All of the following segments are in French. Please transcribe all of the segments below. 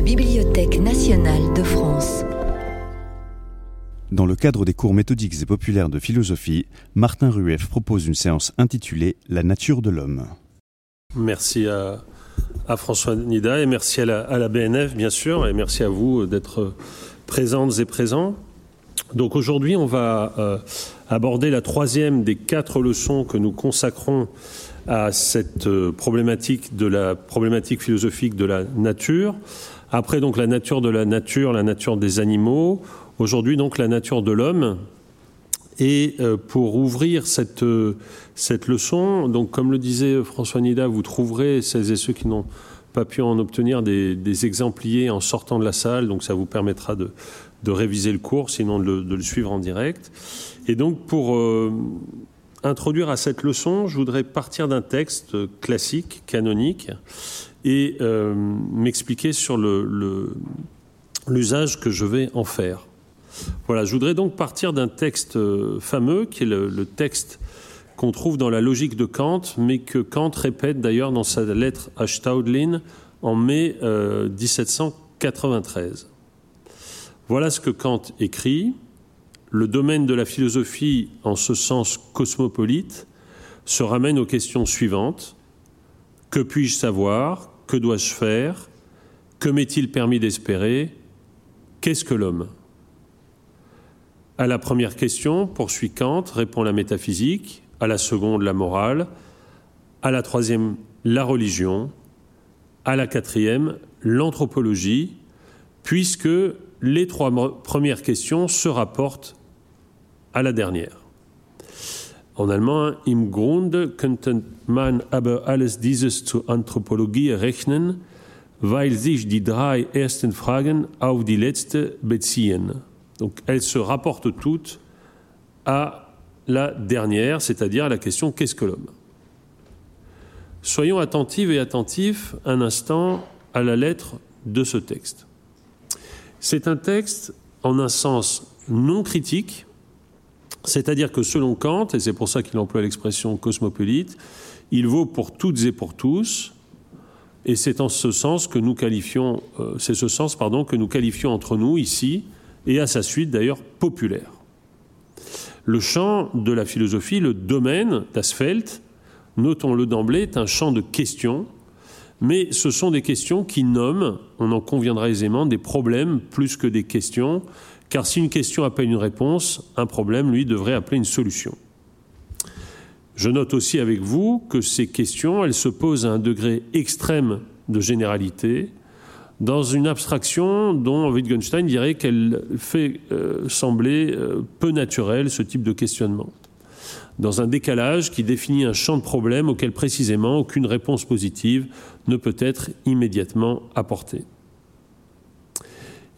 la Bibliothèque nationale de France. Dans le cadre des cours méthodiques et populaires de philosophie, Martin Rueff propose une séance intitulée La nature de l'homme. Merci à, François Nida et merci à la, BNF, bien sûr, et merci à vous d'être présentes et présents. Donc aujourd'hui, on va euh, aborder la troisième des quatre leçons que nous consacrons à cette euh, problématique de la problématique philosophique de la nature. Après donc la nature de la nature, la nature des animaux. Aujourd'hui donc la nature de l'homme. Et euh, pour ouvrir cette, euh, cette leçon, donc comme le disait François Nida, vous trouverez celles et ceux qui n'ont pas pu en obtenir des, exempliers en sortant de la salle, donc ça vous permettra de, de réviser le cours, sinon de le, de le, suivre en direct. Et donc pour introduire à cette leçon, je voudrais partir d'un texte classique, canonique, et euh, m'expliquer sur l'usage le, que je vais en faire. Voilà, je voudrais donc partir d'un texte euh, fameux, qui est le, texte qu'on trouve dans la logique de Kant, mais que Kant répète d'ailleurs dans sa lettre à Staudlin en mai 1793. Euh, voilà ce que Kant écrit le domaine de la philosophie, en ce sens cosmopolite, se ramène aux questions suivantes. Que puis-je savoir? Que dois-je faire? Que m'est-il permis d'espérer? Qu'est-ce que l'homme? À la première question, poursuit Kant, répond la métaphysique, à la seconde, la morale, à la troisième, la religion, à la quatrième, l'anthropologie, puisque les trois premières questions se rapportent à la dernière. En allemand, im Grunde könnte man aber alles dieses zur Anthropologie rechnen, weil sich die drei ersten Fragen auf die letzte beziehen. Donc elles se rapportent toutes à la dernière, c'est-à-dire la question qu'est-ce que l'homme? Soyons attentifs et attentifs un instant à la lettre de ce texte. C'est un texte en un sens non critique, c'est-à-dire que selon Kant, et c'est pour ça qu'il emploie l'expression cosmopolite, il vaut pour toutes et pour tous, et c'est en ce sens que nous qualifions, euh, pardon que nous qualifions entre nous ici et à sa suite d'ailleurs populaire. Le champ de la philosophie, le domaine d'Asfeld, notons-le d'emblée, est un champ de questions, mais ce sont des questions qui nomment, on en conviendra aisément, des problèmes plus que des questions, car si une question appelle une réponse, un problème, lui, devrait appeler une solution. Je note aussi avec vous que ces questions, elles se posent à un degré extrême de généralité, dans une abstraction dont Wittgenstein dirait qu'elle fait euh, sembler euh, peu naturel ce type de questionnement, dans un décalage qui définit un champ de problème auquel précisément aucune réponse positive ne peut être immédiatement apportée.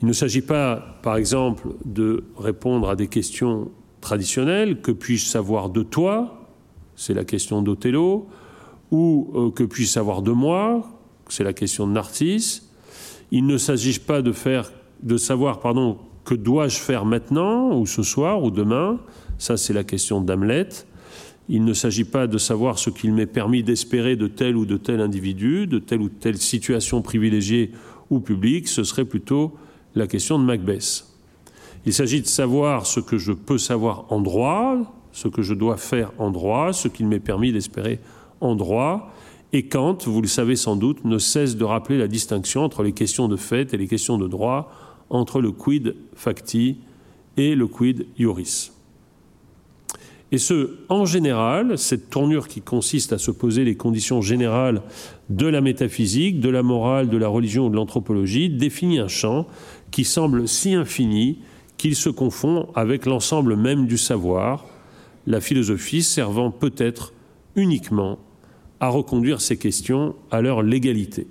Il ne s'agit pas, par exemple, de répondre à des questions traditionnelles. Que puis-je savoir de toi C'est la question d'Othello. Ou euh, que puis-je savoir de moi C'est la question de Narcisse. Il ne s'agit pas de, de savoir pardon, que dois-je faire maintenant, ou ce soir, ou demain. Ça, c'est la question d'Hamlet. Il ne s'agit pas de savoir ce qu'il m'est permis d'espérer de tel ou de tel individu, de telle ou telle situation privilégiée ou publique. Ce serait plutôt la question de Macbeth. Il s'agit de savoir ce que je peux savoir en droit, ce que je dois faire en droit, ce qu'il m'est permis d'espérer en droit. Et Kant, vous le savez sans doute, ne cesse de rappeler la distinction entre les questions de fait et les questions de droit, entre le quid facti et le quid iuris. Et ce, en général, cette tournure qui consiste à se poser les conditions générales de la métaphysique, de la morale, de la religion ou de l'anthropologie, définit un champ qui semble si infini qu'il se confond avec l'ensemble même du savoir, la philosophie servant peut-être uniquement à reconduire ces questions à leur légalité.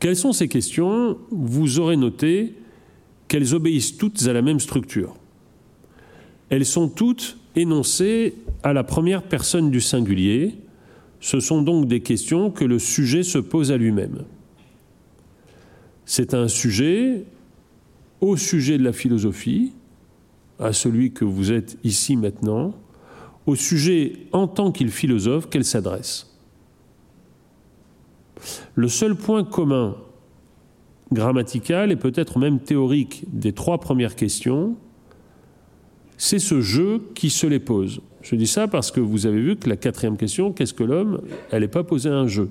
Quelles sont ces questions? Vous aurez noté qu'elles obéissent toutes à la même structure. Elles sont toutes énoncées à la première personne du singulier. Ce sont donc des questions que le sujet se pose à lui-même. C'est un sujet au sujet de la philosophie, à celui que vous êtes ici maintenant, au sujet en tant qu'il philosophe qu'elle s'adresse. Le seul point commun grammatical et peut-être même théorique des trois premières questions, c'est ce jeu qui se les pose. Je dis ça parce que vous avez vu que la quatrième question, qu'est-ce que l'homme? Elle n'est pas posée à un jeu.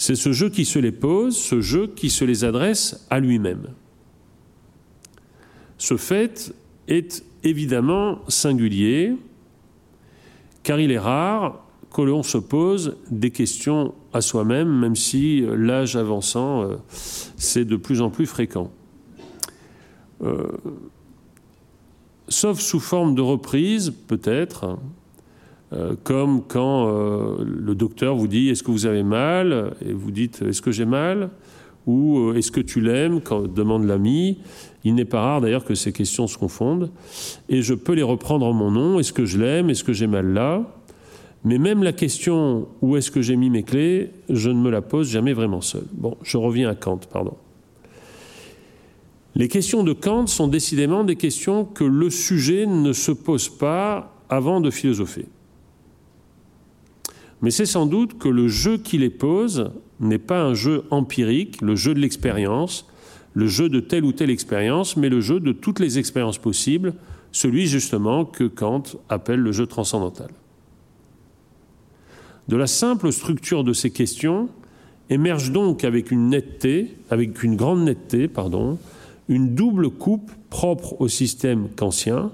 C'est ce jeu qui se les pose, ce jeu qui se les adresse à lui-même. Ce fait est évidemment singulier, car il est rare que l'on se pose des questions à soi-même, même si l'âge avançant, euh, c'est de plus en plus fréquent. Euh, sauf sous forme de reprise, peut-être, euh, comme quand euh, le docteur vous dit est-ce que vous avez mal? Et vous dites est-ce que j'ai mal? Ou euh, est-ce que tu l'aimes? Quand demande l'ami. Il n'est pas rare d'ailleurs que ces questions se confondent et je peux les reprendre en mon nom. Est-ce que je l'aime? Est-ce que j'ai mal là? Mais même la question où est-ce que j'ai mis mes clés, je ne me la pose jamais vraiment seul. Bon, je reviens à Kant, pardon. Les questions de Kant sont décidément des questions que le sujet ne se pose pas avant de philosopher. Mais c'est sans doute que le jeu qui les pose n'est pas un jeu empirique, le jeu de l'expérience, le jeu de telle ou telle expérience, mais le jeu de toutes les expériences possibles, celui justement que Kant appelle le jeu transcendantal. De la simple structure de ces questions émerge donc avec une netteté, avec une grande netteté, pardon, une double coupe propre au système kantien,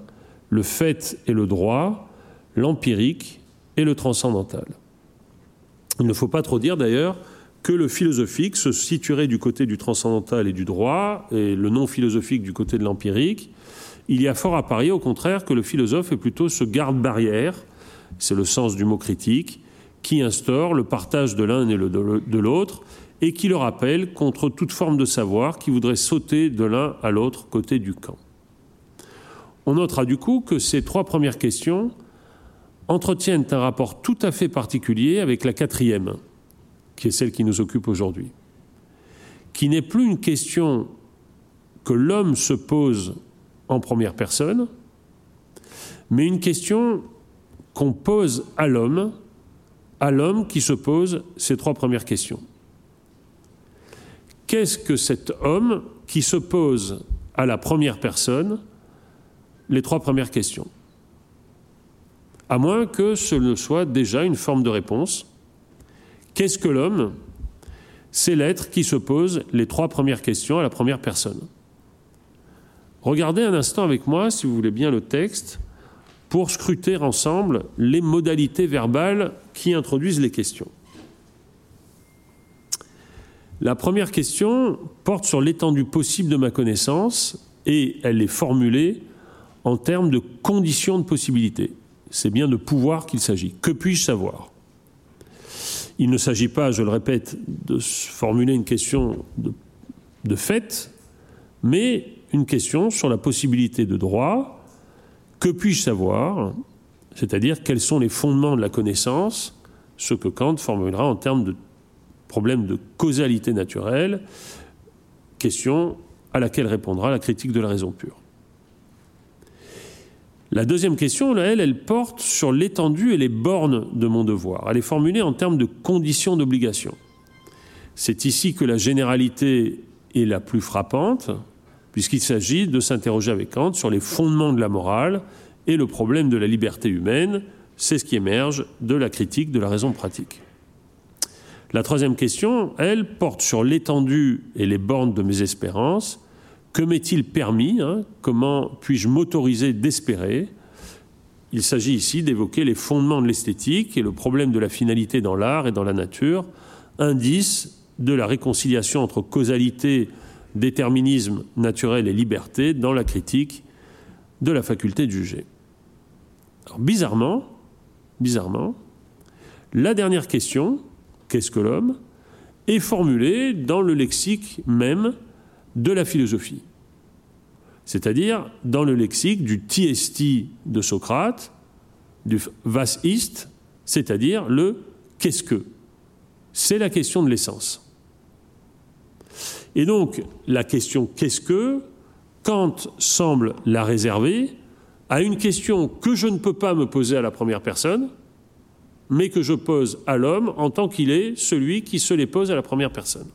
le fait et le droit, l'empirique et le transcendantal. Il ne faut pas trop dire d'ailleurs que le philosophique se situerait du côté du transcendantal et du droit, et le non philosophique du côté de l'empirique. Il y a fort à parier, au contraire, que le philosophe est plutôt ce garde-barrière, c'est le sens du mot critique, qui instaure le partage de l'un et de l'autre, et qui le rappelle contre toute forme de savoir qui voudrait sauter de l'un à l'autre côté du camp. On notera du coup que ces trois premières questions entretiennent un rapport tout à fait particulier avec la quatrième, qui est celle qui nous occupe aujourd'hui, qui n'est plus une question que l'homme se pose en première personne, mais une question qu'on pose à l'homme, à l'homme qui se pose ces trois premières questions. Qu'est-ce que cet homme qui se pose à la première personne les trois premières questions? À moins que ce ne soit déjà une forme de réponse. Qu'est-ce que l'homme? C'est l'être qui se pose les trois premières questions à la première personne. Regardez un instant avec moi, si vous voulez bien, le texte, pour scruter ensemble les modalités verbales qui introduisent les questions. La première question porte sur l'étendue possible de ma connaissance et elle est formulée en termes de conditions de possibilité c'est bien de pouvoir qu'il s'agit. Que puis-je savoir? Il ne s'agit pas, je le répète, de formuler une question de, fait, mais une question sur la possibilité de droit. Que puis-je savoir? C'est-à-dire quels sont les fondements de la connaissance, ce que Kant formulera en termes de problème de causalité naturelle, question à laquelle répondra la critique de la raison pure. La deuxième question, elle, elle porte sur l'étendue et les bornes de mon devoir. Elle est formulée en termes de conditions d'obligation. C'est ici que la généralité est la plus frappante, puisqu'il s'agit de s'interroger avec Kant sur les fondements de la morale et le problème de la liberté humaine. C'est ce qui émerge de la critique de la raison pratique. La troisième question, elle, porte sur l'étendue et les bornes de mes espérances, que m'est-il permis hein, Comment puis-je m'autoriser d'espérer? Il s'agit ici d'évoquer les fondements de l'esthétique et le problème de la finalité dans l'art et dans la nature, indice de la réconciliation entre causalité, déterminisme naturel et liberté dans la critique de la faculté de juger. Alors, bizarrement, bizarrement, la dernière question, qu'est-ce que l'homme, est formulée dans le lexique même de la philosophie. C'est-à-dire dans le lexique du tiesti de Socrate, du was ist, c'est-à-dire le qu'est-ce que. C'est la question de l'essence. Et donc, la question qu'est-ce que, Kant semble la réserver à une question que je ne peux pas me poser à la première personne, mais que je pose à l'homme en tant qu'il est celui qui se les pose à la première personne.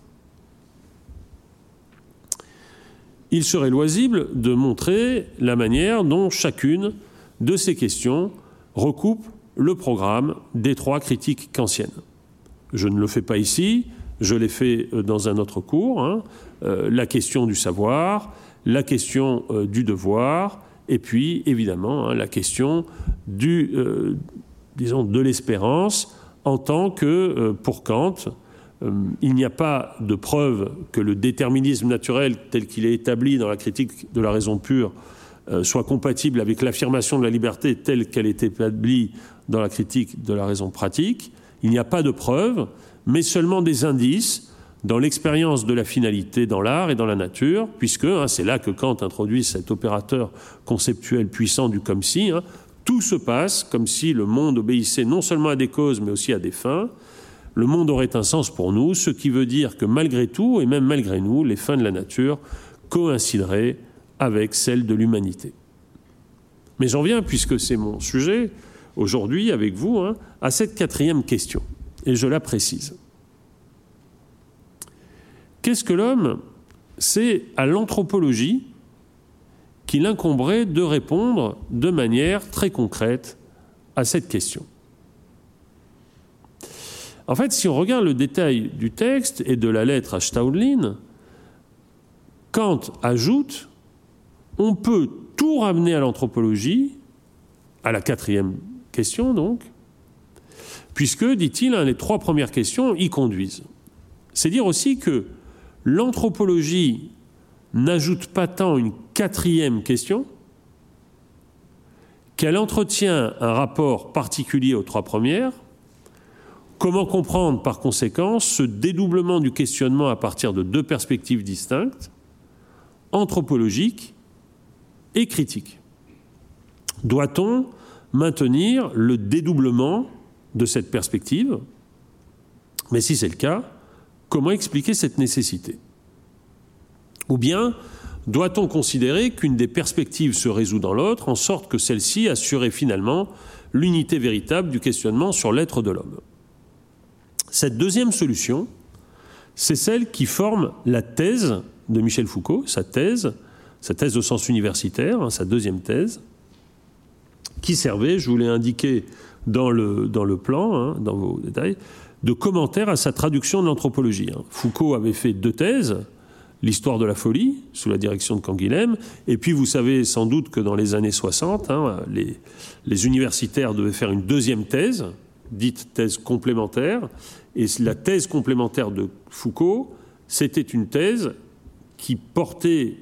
Il serait loisible de montrer la manière dont chacune de ces questions recoupe le programme des trois critiques kantiennes. Je ne le fais pas ici, je l'ai fait euh, dans un autre cours, hein. euh, la question du savoir, la question euh, du devoir, et puis évidemment hein, la question de l'espérance en tant que, pour Kant, il n'y a pas de preuve que le déterminisme naturel tel qu'il est établi dans la critique de la raison pure soit compatible avec l'affirmation de la liberté telle qu'elle est établie dans la critique de la raison pratique. Il n'y a pas de preuve mais seulement des indices dans l'expérience de la finalité dans l'art et dans la nature, puisque hein, c'est là que Kant introduit cet opérateur conceptuel puissant du comme si, hein, tout se passe comme si le monde obéissait non seulement à des causes, mais aussi à des fins. Le monde aurait un sens pour nous, ce qui veut dire que malgré tout, et même malgré nous, les fins de la nature coïncideraient avec celles de l'humanité. Mais j'en viens, puisque c'est mon sujet aujourd'hui avec vous, hein, à cette quatrième question et je la précise. Qu'est-ce que l'homme C'est à l'anthropologie qu'il incomberait de répondre de manière très concrète à cette question? En fait, si on regarde le détail du texte et de la lettre à Staudlin, Kant ajoute on peut tout ramener à l'anthropologie, à la quatrième question donc, puisque, dit-il, hein, les trois premières questions y conduisent. C'est dire aussi que l'anthropologie n'ajoute pas tant une quatrième question qu'elle entretient un rapport particulier aux trois premières. Comment comprendre par conséquent ce dédoublement du questionnement à partir de deux perspectives distinctes, anthropologique et critique Doit-on maintenir le dédoublement de cette perspective? Mais si c'est le cas, comment expliquer cette nécessité? Ou bien doit-on considérer qu'une des perspectives se résout dans l'autre en sorte que celle-ci assurait finalement l'unité véritable du questionnement sur l'être de l'homme? Cette deuxième solution, c'est celle qui forme la thèse de Michel Foucault, sa thèse, sa thèse au sens universitaire, hein, sa deuxième thèse, qui servait, je vous l'ai indiqué dans le, plan, hein, dans vos détails, de commentaires à sa traduction de l'anthropologie. Hein. Foucault avait fait deux thèses, l'histoire de la folie, sous la direction de Canguilhem, et puis vous savez sans doute que dans les années 60, hein, les, les universitaires devaient faire une deuxième thèse, dite thèse complémentaire, et la thèse complémentaire de Foucault, c'était une thèse qui portait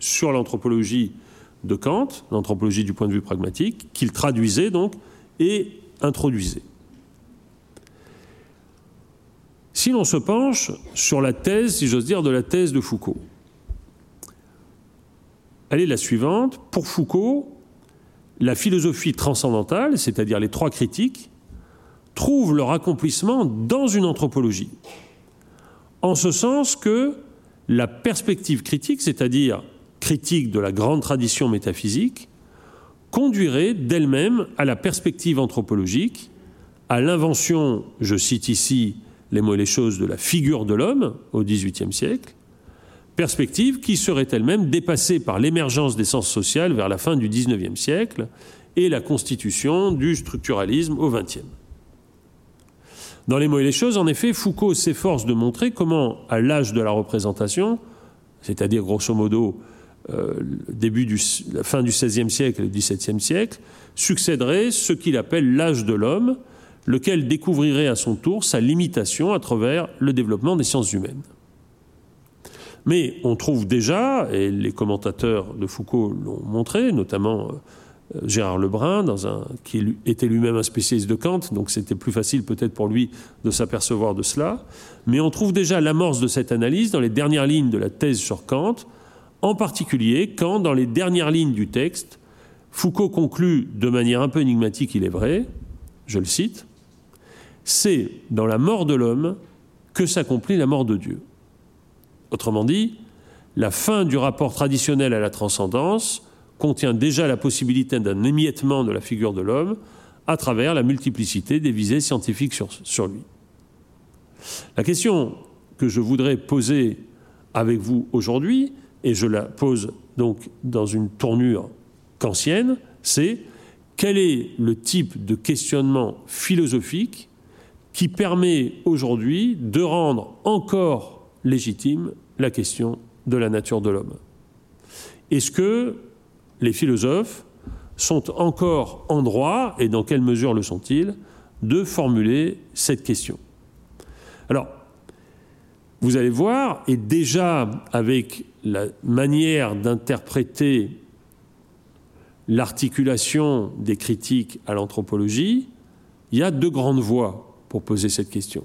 sur l'anthropologie de Kant, l'anthropologie du point de vue pragmatique, qu'il traduisait donc et introduisait. Si l'on se penche sur la thèse, si j'ose dire, de la thèse de Foucault, elle est la suivante. Pour Foucault, la philosophie transcendantale, c'est-à-dire les trois critiques, trouve leur accomplissement dans une anthropologie. En ce sens que la perspective critique, c'est-à-dire critique de la grande tradition métaphysique, conduirait d'elle-même à la perspective anthropologique, à l'invention, je cite ici les mots et les choses, de la figure de l'homme au XVIIIe siècle, perspective qui serait elle-même dépassée par l'émergence des sciences sociales vers la fin du XIXe siècle et la constitution du structuralisme au XXe. Dans les mots et les choses, en effet, Foucault s'efforce de montrer comment, à l'âge de la représentation, c'est-à-dire grosso modo euh, la fin du XVIe siècle et du XVIIe siècle, succéderait ce qu'il appelle l'âge de l'homme, lequel découvrirait à son tour sa limitation à travers le développement des sciences humaines. Mais on trouve déjà, et les commentateurs de Foucault l'ont montré, notamment euh, Gérard Lebrun, dans un, qui était lui-même un spécialiste de Kant, donc c'était plus facile peut-être pour lui de s'apercevoir de cela, mais on trouve déjà l'amorce de cette analyse dans les dernières lignes de la thèse sur Kant, en particulier quand, dans les dernières lignes du texte, Foucault conclut de manière un peu énigmatique, il est vrai, je le cite, c'est dans la mort de l'homme que s'accomplit la mort de Dieu. Autrement dit, la fin du rapport traditionnel à la transcendance contient déjà la possibilité d'un émiettement de la figure de l'homme à travers la multiplicité des visées scientifiques sur, lui. La question que je voudrais poser avec vous aujourd'hui, et je la pose donc dans une tournure kantienne, c'est quel est le type de questionnement philosophique qui permet aujourd'hui de rendre encore légitime la question de la nature de l'homme? Est-ce que les philosophes sont encore en droit, et dans quelle mesure le sont-ils, de formuler cette question Alors, vous allez voir, et déjà avec la manière d'interpréter l'articulation des critiques à l'anthropologie, il y a deux grandes voies pour poser cette question.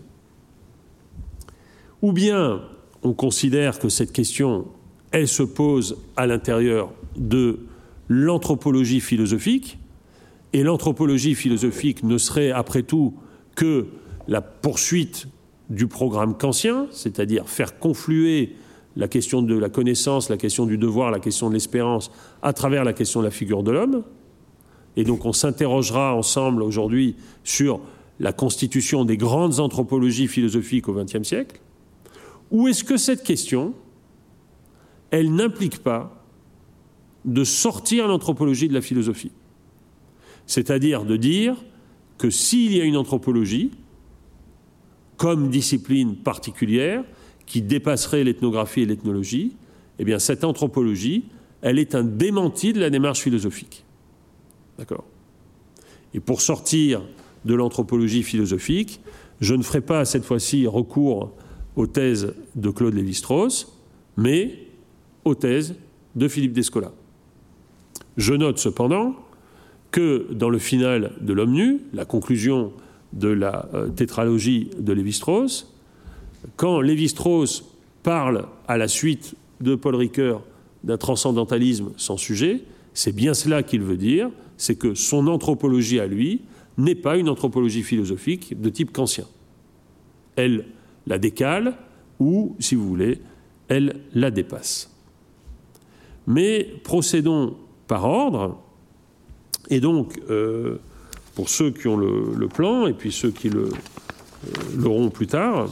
Ou bien on considère que cette question, elle se pose à l'intérieur de l'anthropologie philosophique, et l'anthropologie philosophique ne serait après tout que la poursuite du programme kantien, c'est-à-dire faire confluer la question de la connaissance, la question du devoir, la question de l'espérance, à travers la question de la figure de l'homme. Et donc on s'interrogera ensemble aujourd'hui sur la constitution des grandes anthropologies philosophiques au XXe siècle. Ou est-ce que cette question, elle n'implique pas de sortir l'anthropologie de la philosophie C'est-à-dire de dire que s'il y a une anthropologie, comme discipline particulière, qui dépasserait l'ethnographie et l'ethnologie, eh bien cette anthropologie, elle est un démenti de la démarche philosophique. D'accord? Et pour sortir de l'anthropologie philosophique, je ne ferai pas cette fois-ci recours aux thèses de Claude Lévi-Strauss, mais aux thèses de Philippe Descola. Je note cependant que dans le final de L'homme la conclusion de la euh, tétralogie de Lévi-Strauss, quand Lévi-Strauss parle à la suite de Paul Ricoeur d'un transcendantalisme sans sujet, c'est bien cela qu'il veut dire, c'est que son anthropologie à lui n'est pas une anthropologie philosophique de type kantien. Elle la décale ou, si vous voulez, elle la dépasse. Mais procédons par ordre, et donc, euh, pour ceux qui ont le, plan, et puis ceux qui euh, l'auront plus tard,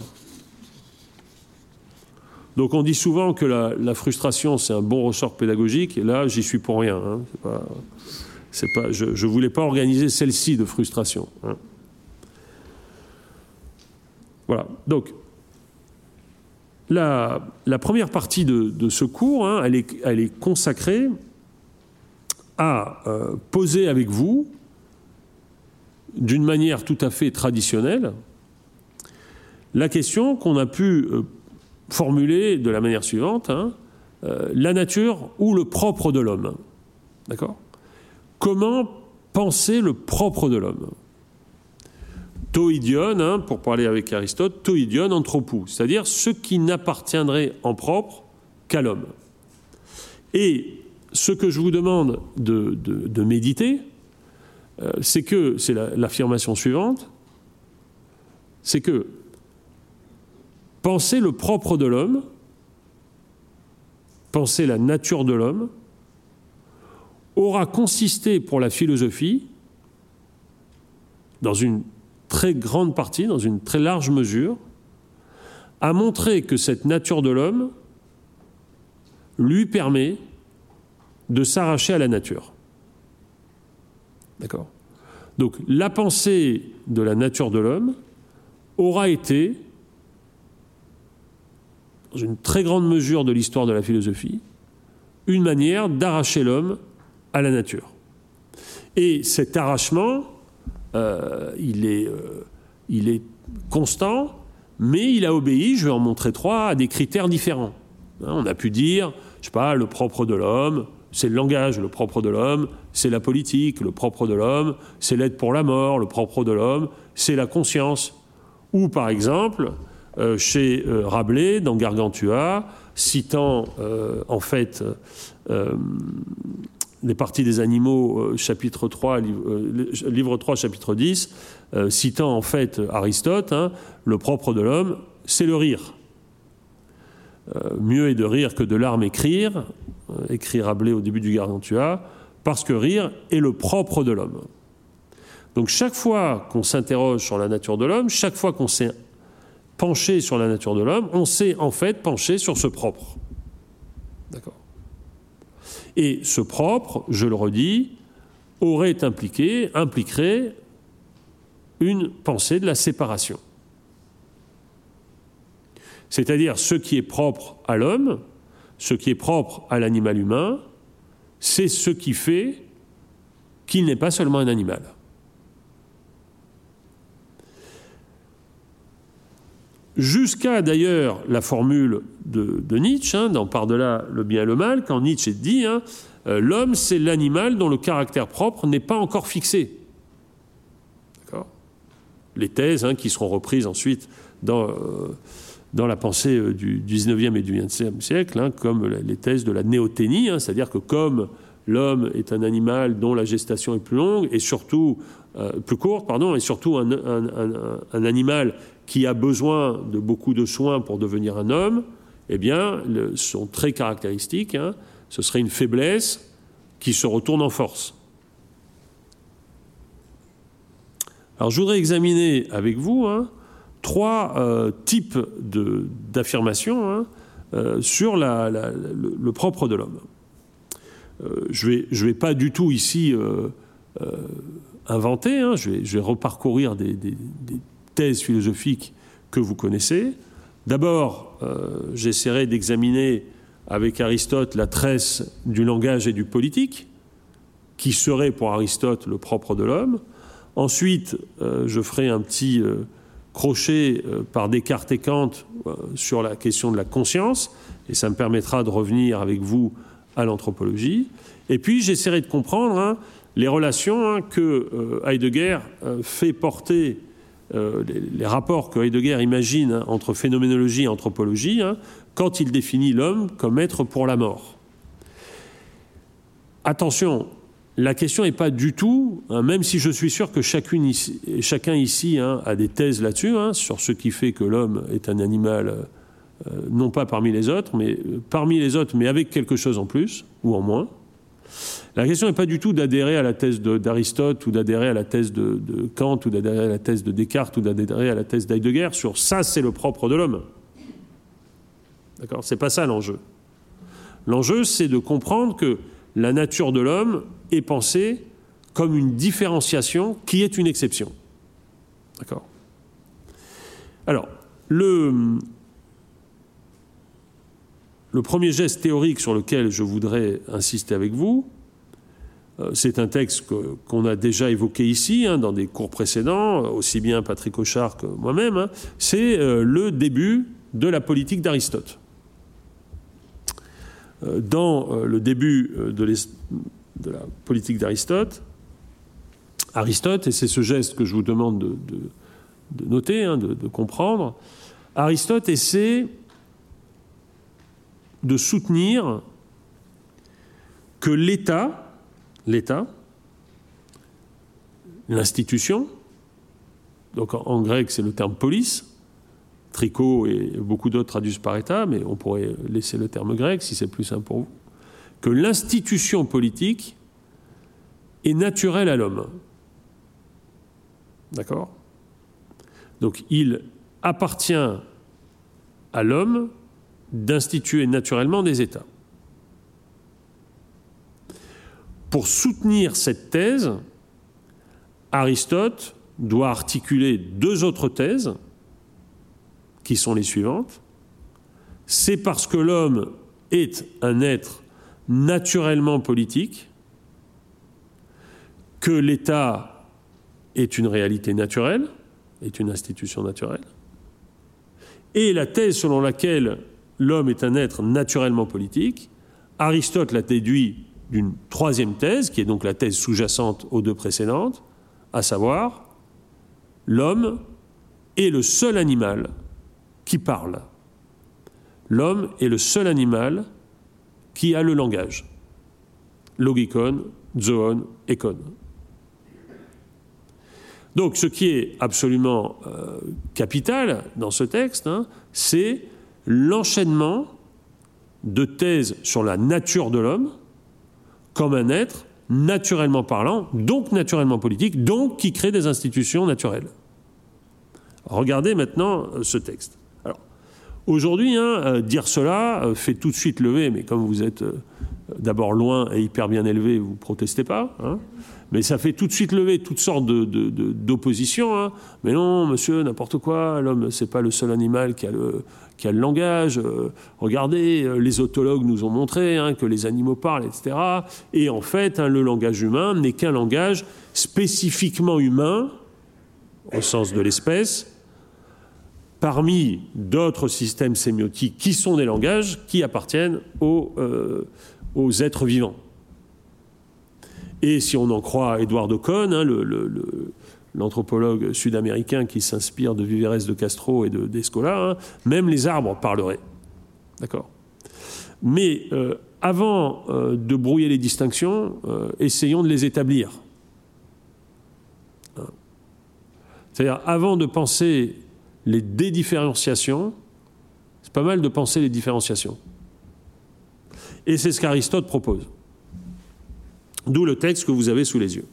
donc on dit souvent que la, frustration c'est un bon ressort pédagogique, et là j'y suis pour rien. Hein. Pas, je ne voulais pas organiser celle-ci de frustration. Hein. Voilà. Donc la, première partie de, ce cours, hein, elle, est, consacrée à euh, poser avec vous, d'une manière tout à fait traditionnelle, la question qu'on a pu euh, formuler de la manière suivante hein, euh, la nature ou le propre de l'homme. D'accord? Comment penser le propre de l'homme? Toidion, hein, pour parler avec Aristote, toidion anthropou, c'est-à-dire ce qui n'appartiendrait en propre qu'à l'homme. Et ce que je vous demande de, méditer, euh, c'est que, c'est l'affirmation suivante, c'est que penser le propre de l'homme, penser la nature de l'homme, aura consisté pour la philosophie, dans une très grande partie, dans une très large mesure, à montrer que cette nature de l'homme lui permet de s'arracher à la nature. D'accord Donc la pensée de la nature de l'homme aura été dans une très grande mesure de l'histoire de la philosophie, une manière d'arracher l'homme à la nature. Et cet arrachement, euh, il, est, euh, il est constant, mais il a obéi, je vais en montrer trois, à des critères différents. Hein, on a pu dire, je sais pas, le propre de l'homme, c'est le langage, le propre de l'homme, c'est la politique, le propre de l'homme, c'est l'aide pour la mort, le propre de l'homme, c'est la conscience. Ou par exemple, euh, chez euh, Rabelais, dans Gargantua, citant euh, en fait les parties des animaux, chapitre 3, livre, 3, chapitre 10, citant en fait Aristote, hein, le propre de l'homme, c'est le rire. Mieux est de rire que de larmes écrire, écrit Rabelais au début du Gargantua, parce que rire est le propre de l'homme. Donc chaque fois qu'on s'interroge sur la nature de l'homme, chaque fois qu'on s'est pencher sur la nature de l'homme, on s'est en fait penché sur ce propre. D'accord Et ce propre, je le redis, aurait impliqué, impliquerait une pensée de la séparation. C'est-à-dire ce qui est propre à l'homme, ce qui est propre à l'animal humain, c'est ce qui fait qu'il n'est pas seulement un animal. Jusqu'à d'ailleurs la formule de, Nietzsche, hein, dans Par-delà le bien et le mal, quand Nietzsche dit hein, euh, l'homme c'est l'animal dont le caractère propre n'est pas encore fixé. Les thèses hein, qui seront reprises ensuite dans, euh, dans la pensée euh, du 19e et du 20e siècle, comme les thèses de la néoténie, c'est-à-dire que comme l'homme est un animal dont la gestation est plus longue et surtout plus courte, pardon, et surtout un, animal qui a besoin de beaucoup de soins pour devenir un homme, eh bien, sont très caractéristiques. Hein. ce serait une faiblesse qui se retourne en force. Alors, je voudrais examiner avec vous hein, trois euh, types d'affirmations hein, euh, sur le, propre de l'homme. Euh, je ne vais, je vais, pas du tout ici inventer, je vais, je, vais, reparcourir des, des thèse philosophique que vous connaissez. D'abord, j'essaierai d'examiner avec Aristote la tresse du langage et du politique, qui serait pour Aristote le propre de l'homme. Ensuite, je ferai un petit crochet par Descartes et Kant sur la question de la conscience, et ça me permettra de revenir avec vous à l'anthropologie. Et puis, j'essaierai de comprendre hein, les relations hein, que Heidegger fait porter euh, les, rapports que Heidegger imagine hein, entre phénoménologie et anthropologie quand il définit l'homme comme être pour la mort. Attention, la question n'est pas du tout, hein, même si je suis sûr que chacun ici a des thèses là-dessus, sur ce qui fait que l'homme est un animal, euh, non pas parmi les autres, mais euh, parmi les autres, mais avec quelque chose en plus ou en moins. La question n'est pas du tout d'adhérer à la thèse d'Aristote ou d'adhérer à la thèse de, Kant ou d'adhérer à la thèse de Descartes ou d'adhérer à la thèse d'Heidegger sur ça, c'est le propre de l'homme. D'accord? C'est pas ça l'enjeu. L'enjeu, c'est de comprendre que la nature de l'homme est pensée comme une différenciation qui est une exception. D'accord? Alors, le, premier geste théorique sur lequel je voudrais insister avec vous, euh, c'est un texte qu'on a déjà évoqué ici, hein, dans des cours précédents, aussi bien Patrick Auchard que moi-même, hein. c'est euh, le début de la politique d'Aristote. Euh, dans le début de, la politique d'Aristote, Aristote, et c'est ce geste que je vous demande de, noter, hein, de, comprendre, Aristote essaie de soutenir que l'État, l'État, l'institution, donc en, grec c'est le terme police, tricot et beaucoup d'autres traduisent par État, mais on pourrait laisser le terme grec si c'est plus simple pour vous, que l'institution politique est naturelle à l'homme. D'accord? Donc il appartient à l'homme d'instituer naturellement des États. Pour soutenir cette thèse, Aristote doit articuler deux autres thèses, qui sont les suivantes. C'est parce que l'homme est un être naturellement politique que l'État est une réalité naturelle, est une institution naturelle. Et la thèse selon laquelle l'homme est un être naturellement politique. Aristote l'a déduit d'une troisième thèse, qui est donc la thèse sous-jacente aux deux précédentes, à savoir l'homme est le seul animal qui parle. L'homme est le seul animal qui a le langage. Logikon, zoon, ekon. Donc ce qui est absolument euh, capital dans ce texte, hein, c'est l'enchaînement de thèses sur la nature de l'homme comme un être naturellement parlant, donc naturellement politique, donc qui crée des institutions naturelles. Regardez maintenant euh, ce texte. Aujourd'hui, hein, euh, dire cela euh, fait tout de suite lever, mais comme vous êtes d'abord loin et hyper bien élevé, vous protestez pas. Hein. mais ça fait tout de suite lever toutes sortes d'oppositions. Hein. Mais non, monsieur, n'importe quoi, l'homme, c'est pas le seul animal qui a le, langage. Euh, regardez, euh, les autologues nous ont montré que les animaux parlent, etc. Et en fait, le langage humain n'est qu'un langage spécifiquement humain, au sens de l'espèce, parmi d'autres systèmes sémiotiques qui sont des langages qui appartiennent aux, euh, êtres vivants. Et si on en croit Edouard Cohn, hein, l'anthropologue sud-américain qui s'inspire de Viverès de Castro et de d'Escola, hein, même les arbres parleraient. D'accord? Mais euh, avant euh, de brouiller les distinctions, essayons de les établir. Hein? C'est-à-dire, avant de penser les dédifférenciations, c'est pas mal de penser les différenciations. Et c'est ce qu'Aristote propose. D'où le texte que vous avez sous les yeux.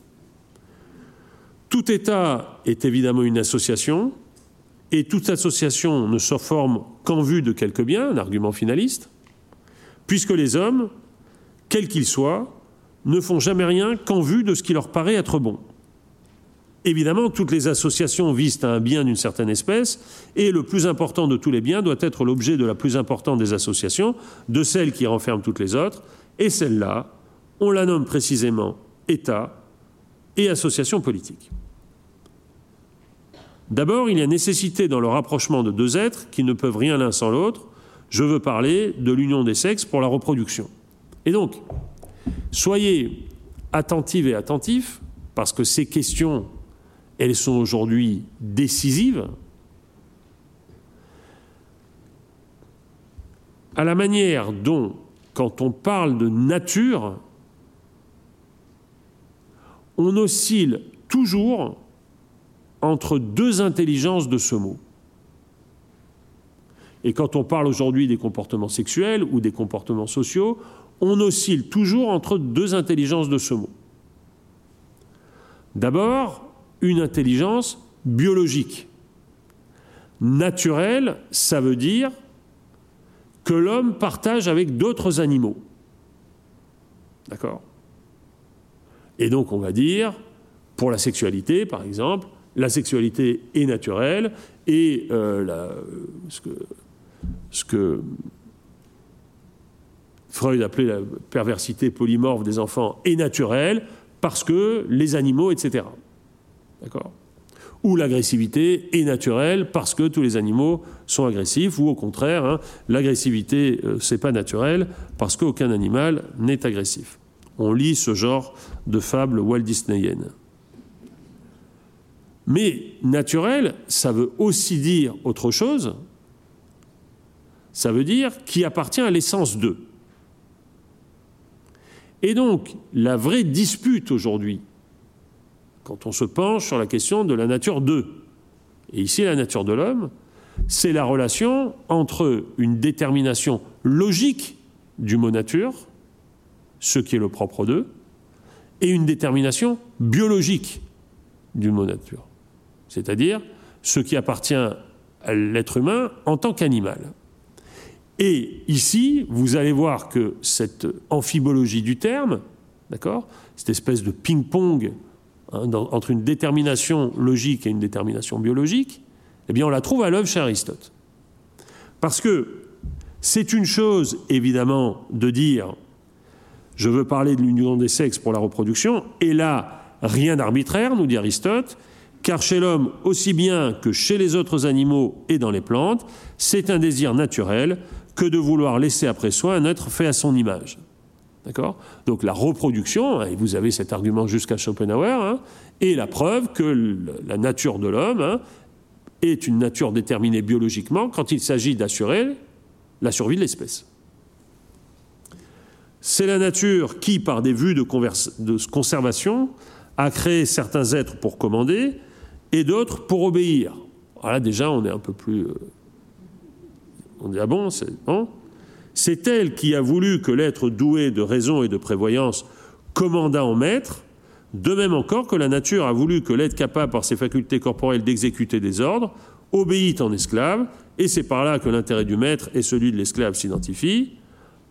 Tout État est évidemment une association, et toute association ne se forme qu'en vue de quelque bien, un argument finaliste, puisque les hommes, quels qu'ils soient, ne font jamais rien qu'en vue de ce qui leur paraît être bon. Évidemment, toutes les associations visent à un bien d'une certaine espèce, et le plus important de tous les biens doit être l'objet de la plus importante des associations, de celle qui renferme toutes les autres, et celle-là, on la nomme précisément État et association politique. D'abord, il y a nécessité dans le rapprochement de deux êtres qui ne peuvent rien l'un sans l'autre. Je veux parler de l'union des sexes pour la reproduction. Et donc, soyez attentifs et attentifs, parce que ces questions elles sont aujourd'hui décisives, à la manière dont, quand on parle de nature, on oscille toujours entre deux intelligences de ce mot. Et quand on parle aujourd'hui des comportements sexuels ou des comportements sociaux, on oscille toujours entre deux intelligences de ce mot. D'abord, une intelligence biologique. Naturelle, ça veut dire que l'homme partage avec d'autres animaux. D'accord? Et donc on va dire, pour la sexualité par exemple, la sexualité est naturelle et euh, ce, que, ce que Freud appelait la perversité polymorphe des enfants est naturelle parce que les animaux, etc. D'accord Ou l'agressivité est naturelle parce que tous les animaux sont agressifs, ou au contraire, hein, l'agressivité, euh, c'est pas naturel parce qu'aucun animal n'est agressif. On lit ce genre de fable Walt Disneyienne. Mais naturel, ça veut aussi dire autre chose. Ça veut dire qui appartient à l'essence d'eux. Et donc, la vraie dispute aujourd'hui, quand on se penche sur la question de la nature d'eux. Et ici, la nature de l'homme, c'est la relation entre une détermination logique du mot nature, ce qui est le propre d'eux, et une détermination biologique du mot nature, c'est-à-dire ce qui appartient à l'être humain en tant qu'animal. Et ici, vous allez voir que cette amphibologie du terme, d'accord, cette espèce de ping-pong Hein, entre une détermination logique et une détermination biologique, eh bien on la trouve à l'œuvre chez Aristote. Parce que c'est une chose, évidemment, de dire je veux parler de l'union des sexes pour la reproduction, et là, rien d'arbitraire, nous dit Aristote, car chez l'homme, aussi bien que chez les autres animaux et dans les plantes, c'est un désir naturel que de vouloir laisser après soi un être fait à son image. D'accord? Donc la reproduction, et vous avez cet argument jusqu'à Schopenhauer, hein, est la preuve que la nature de l'homme hein, est une nature déterminée biologiquement quand il s'agit d'assurer la survie de l'espèce. C'est la nature qui, par des vues de, de, conservation, a créé certains êtres pour commander et d'autres pour obéir. Voilà, déjà, on est un peu plus. Euh, on dit ah bon, c'est bon. C'est elle qui a voulu que l'être doué de raison et de prévoyance commandât en maître, de même encore que la nature a voulu que l'être capable par ses facultés corporelles d'exécuter des ordres obéit en esclave, et c'est par là que l'intérêt du maître et celui de l'esclave s'identifient.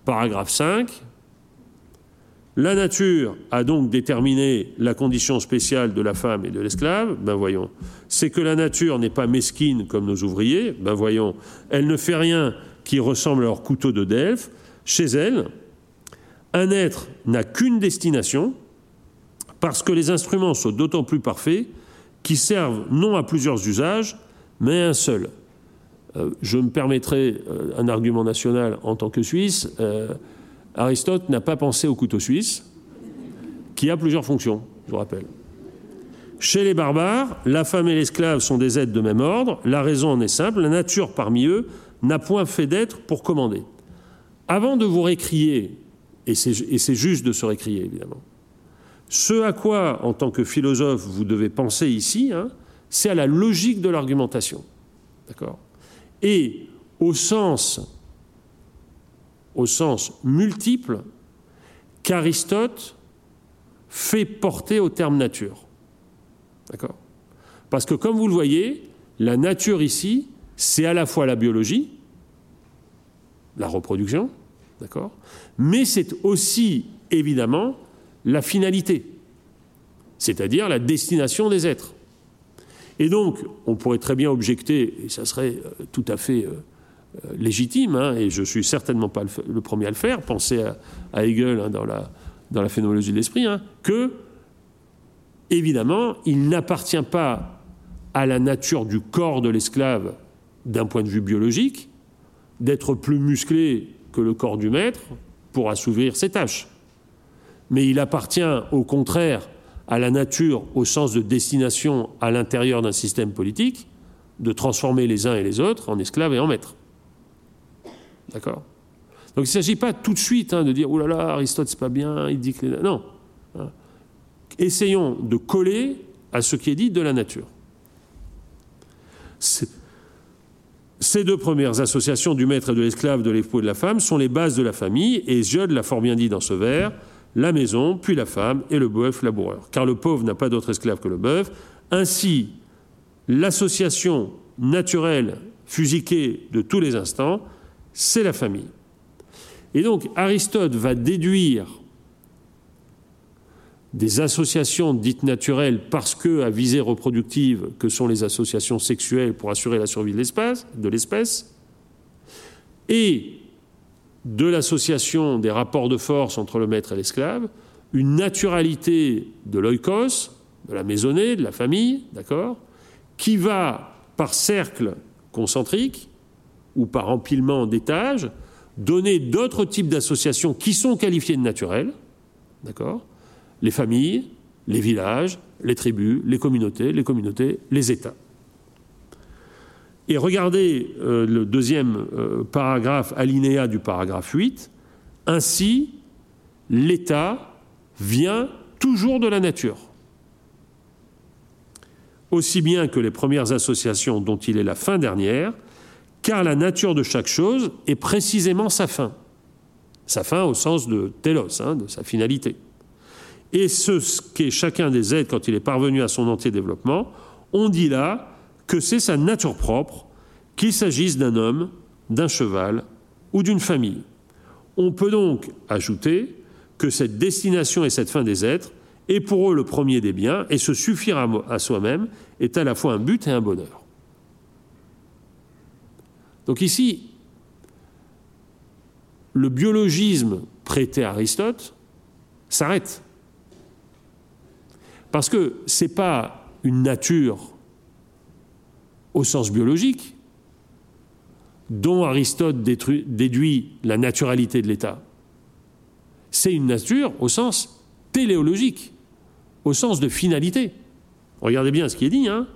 Paragraphe 5, La nature a donc déterminé la condition spéciale de la femme et de l'esclave. Ben voyons. C'est que la nature n'est pas mesquine comme nos ouvriers. Ben voyons. Elle ne fait rien qui ressemble à leur couteau de Delphes. Chez elle, un être n'a qu'une destination parce que les instruments sont d'autant plus parfaits qui servent non à plusieurs usages, mais à un seul. Euh, je me permettrai euh, un argument national en tant que Suisse. Euh, Aristote n'a pas pensé au couteau suisse, qui a plusieurs fonctions, je vous rappelle. Chez les barbares, la femme et l'esclave sont des êtres de même ordre. La raison en est simple, la nature parmi eux n'a point fait d'être pour commander. Avant de vous récrier, et c'est juste de se récrier évidemment, ce à quoi, en tant que philosophe, vous devez penser ici, hein, c'est à la logique de l'argumentation. D'accord? Et au sens, au sens multiple qu'Aristote fait porter au terme nature. D'accord? Parce que comme vous le voyez, la nature ici, c'est à la fois la biologie, la reproduction, d'accord Mais c'est aussi, évidemment, la finalité, c'est-à-dire la destination des êtres. Et donc, on pourrait très bien objecter, et ça serait euh, tout à fait euh, euh, légitime, hein, et je suis certainement pas le, premier à le faire, pensez à, Hegel hein, dans, la, dans phénoménologie de l'esprit, hein, que, évidemment, il n'appartient pas à la nature du corps de l'esclave d'un point de vue biologique d'être plus musclé que le corps du maître pour assouvir ses tâches mais il appartient au contraire à la nature au sens de destination à l'intérieur d'un système politique de transformer les uns et les autres en esclaves et en maîtres. D'accord? Donc il ne s'agit pas tout de suite hein, de dire oh là là, Aristote c'est pas bien, il dit que les... non. Hein? Essayons de coller à ce qui est dit de la nature. Ces deux premières associations du maître et de l'esclave, de l'époux et de la femme sont les bases de la famille, et Ziode l'a fort bien dit dans ce vers la maison, puis la femme, et le bœuf laboureur. Car le pauvre n'a pas d'autre esclave que le bœuf. Ainsi, l'association naturelle, fusiquée de tous les instants, c'est la famille. Et donc, Aristote va déduire des associations dites naturelles parce que, à visée reproductive, que sont les associations sexuelles pour assurer la survie de l'espèce, et de l'association des rapports de force entre le maître et l'esclave, une naturalité de l'oikos, de la maisonnée, de la famille, d'accord, qui va, par cercle concentrique ou par empilement d'étages, donner d'autres types d'associations qui sont qualifiées de naturelles, d'accord, les familles, les villages, les tribus, les communautés, les communautés, les États. Et regardez euh, le deuxième euh, paragraphe, alinéa du paragraphe 8. Ainsi, l'État vient toujours de la nature. Aussi bien que les premières associations dont il est la fin dernière, car la nature de chaque chose est précisément sa fin. Sa fin au sens de télos, hein, de sa finalité. Et ce qu'est chacun des êtres quand il est parvenu à son entier développement, on dit là que c'est sa nature propre, qu'il s'agisse d'un homme, d'un cheval ou d'une famille. On peut donc ajouter que cette destination et cette fin des êtres est pour eux le premier des biens, et se suffire à, soi-même est à la fois un but et un bonheur. Donc ici, le biologisme prêté à Aristote s'arrête. Parce que ce n'est pas une nature au sens biologique dont Aristote déduit la naturalité de l'État. C'est une nature au sens téléologique, au sens de finalité. Regardez bien ce qui est dit. Hein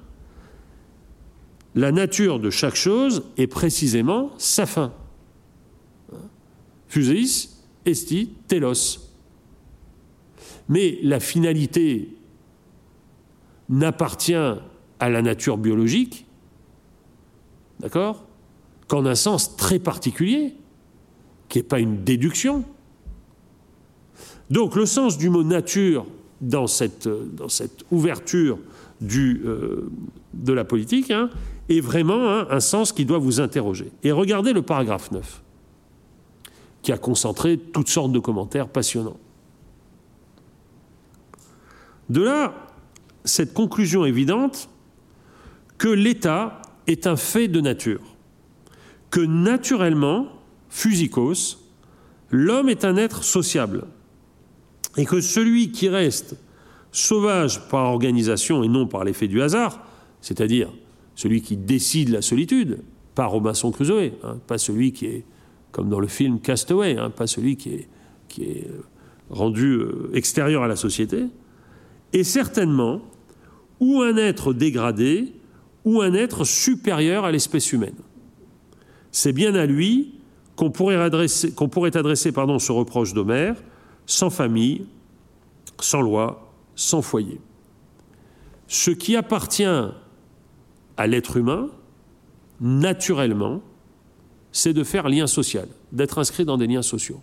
la nature de chaque chose est précisément sa fin. Fuseis, esti, telos. Mais la finalité n'appartient à la nature biologique, d'accord qu'en un sens très particulier, qui n'est pas une déduction. Donc le sens du mot nature dans cette, ouverture euh, de la politique hein, est vraiment hein, un sens qui doit vous interroger. Et regardez le paragraphe 9, qui a concentré toutes sortes de commentaires passionnants. De là, cette conclusion évidente que l'État est un fait de nature, que naturellement, physicos, l'homme est un être sociable, et que celui qui reste sauvage par organisation et non par l'effet du hasard, c'est-à-dire celui qui décide la solitude, pas Robinson Crusoe, hein, pas celui qui est, comme dans le film Castaway, hein, pas celui qui est, qui est euh, rendu euh, extérieur à la société, est certainement ou un être dégradé ou un être supérieur à l'espèce humaine. C'est bien à lui qu'on pourrait adresser, qu'on ce reproche d'Homère, sans famille, sans loi, sans foyer. Ce qui appartient à l'être humain, naturellement, c'est de faire lien social, d'être inscrit dans des liens sociaux.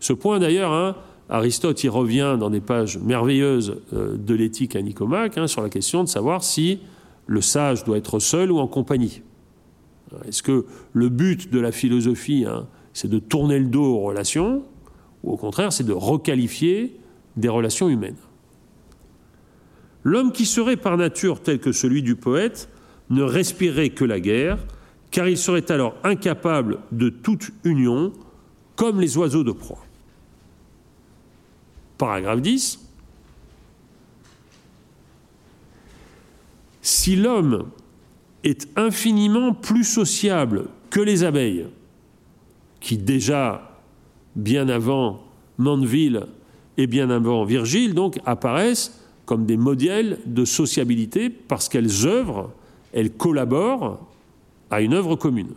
Ce point d'ailleurs, hein, Aristote y revient dans des pages merveilleuses euh, de l'éthique à Nicomaque hein, sur la question de savoir si le sage doit être seul ou en compagnie. Est-ce que le but de la philosophie, hein, c'est de tourner le dos aux relations, ou au contraire, c'est de requalifier des relations humaines? L'homme qui serait par nature tel que celui du poète ne respirerait que la guerre, car il serait alors incapable de toute union, comme les oiseaux de proie. Paragraphe 10. Si l'homme est infiniment plus sociable que les abeilles, qui déjà, bien avant Mandeville et bien avant Virgile, donc apparaissent comme des modèles de sociabilité parce qu'elles œuvrent, elles collaborent à une œuvre commune.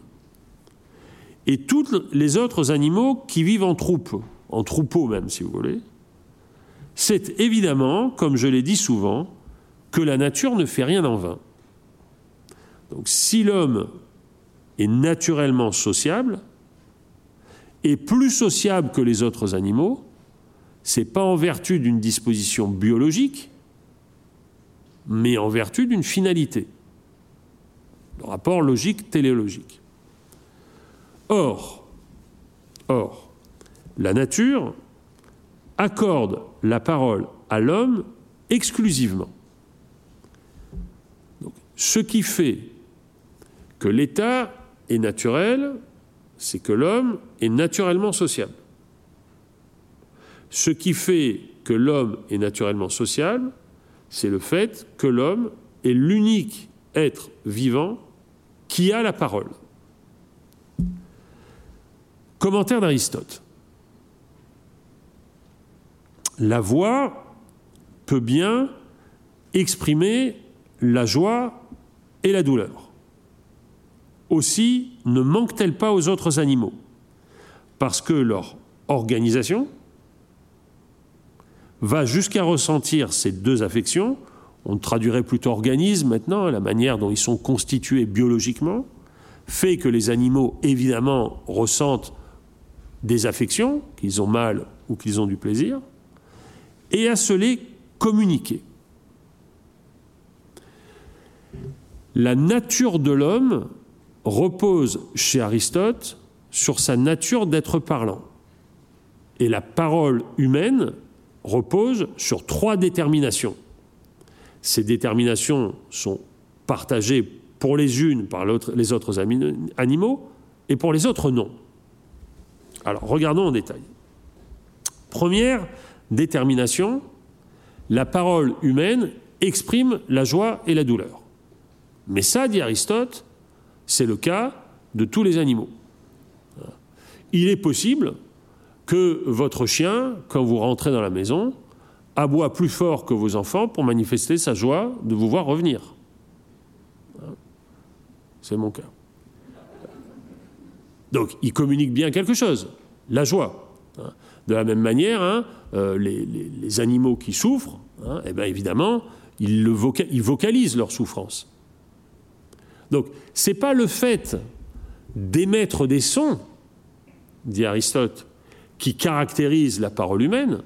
Et tous les autres animaux qui vivent en troupe, en troupeau même si vous voulez, c'est évidemment, comme je l'ai dit souvent, que la nature ne fait rien en vain. Donc si l'homme est naturellement sociable, et plus sociable que les autres animaux, c'est pas en vertu d'une disposition biologique, mais en vertu d'une finalité. Le rapport logique-téléologique. Or, or, la nature accorde la parole à l'homme exclusivement. ce qui fait que l'État est naturel, c'est que l'homme est naturellement sociable. Ce qui fait que l'homme est naturellement sociable, c'est le fait que l'homme est l'unique être vivant qui a la parole. Commentaire d'Aristote. La voix peut bien exprimer la joie et la douleur. Aussi ne manque-t-elle pas aux autres animaux Parce que leur organisation va jusqu'à ressentir ces deux affections, on traduirait plutôt organisme maintenant, la manière dont ils sont constitués biologiquement, fait que les animaux, évidemment, ressentent des affections, qu'ils ont mal ou qu'ils ont du plaisir, et à se les communiquer. La nature de l'homme repose chez Aristote sur sa nature d'être parlant. Et la parole humaine repose sur trois déterminations. Ces déterminations sont partagées pour les unes par les autres animaux et pour les autres non. Alors regardons en détail. Première détermination, la parole humaine exprime la joie et la douleur. Mais ça, dit Aristote, c'est le cas de tous les animaux. Il est possible que votre chien, quand vous rentrez dans la maison, aboie plus fort que vos enfants pour manifester sa joie de vous voir revenir. C'est mon cas. Donc, il communique bien quelque chose, la joie. De la même manière, hein, euh, les, animaux qui souffrent, hein, eh bien évidemment, ils, vocalisent leur souffrance. Donc, ce n'est pas le fait d'émettre des sons, dit Aristote, qui caractérise la parole humaine.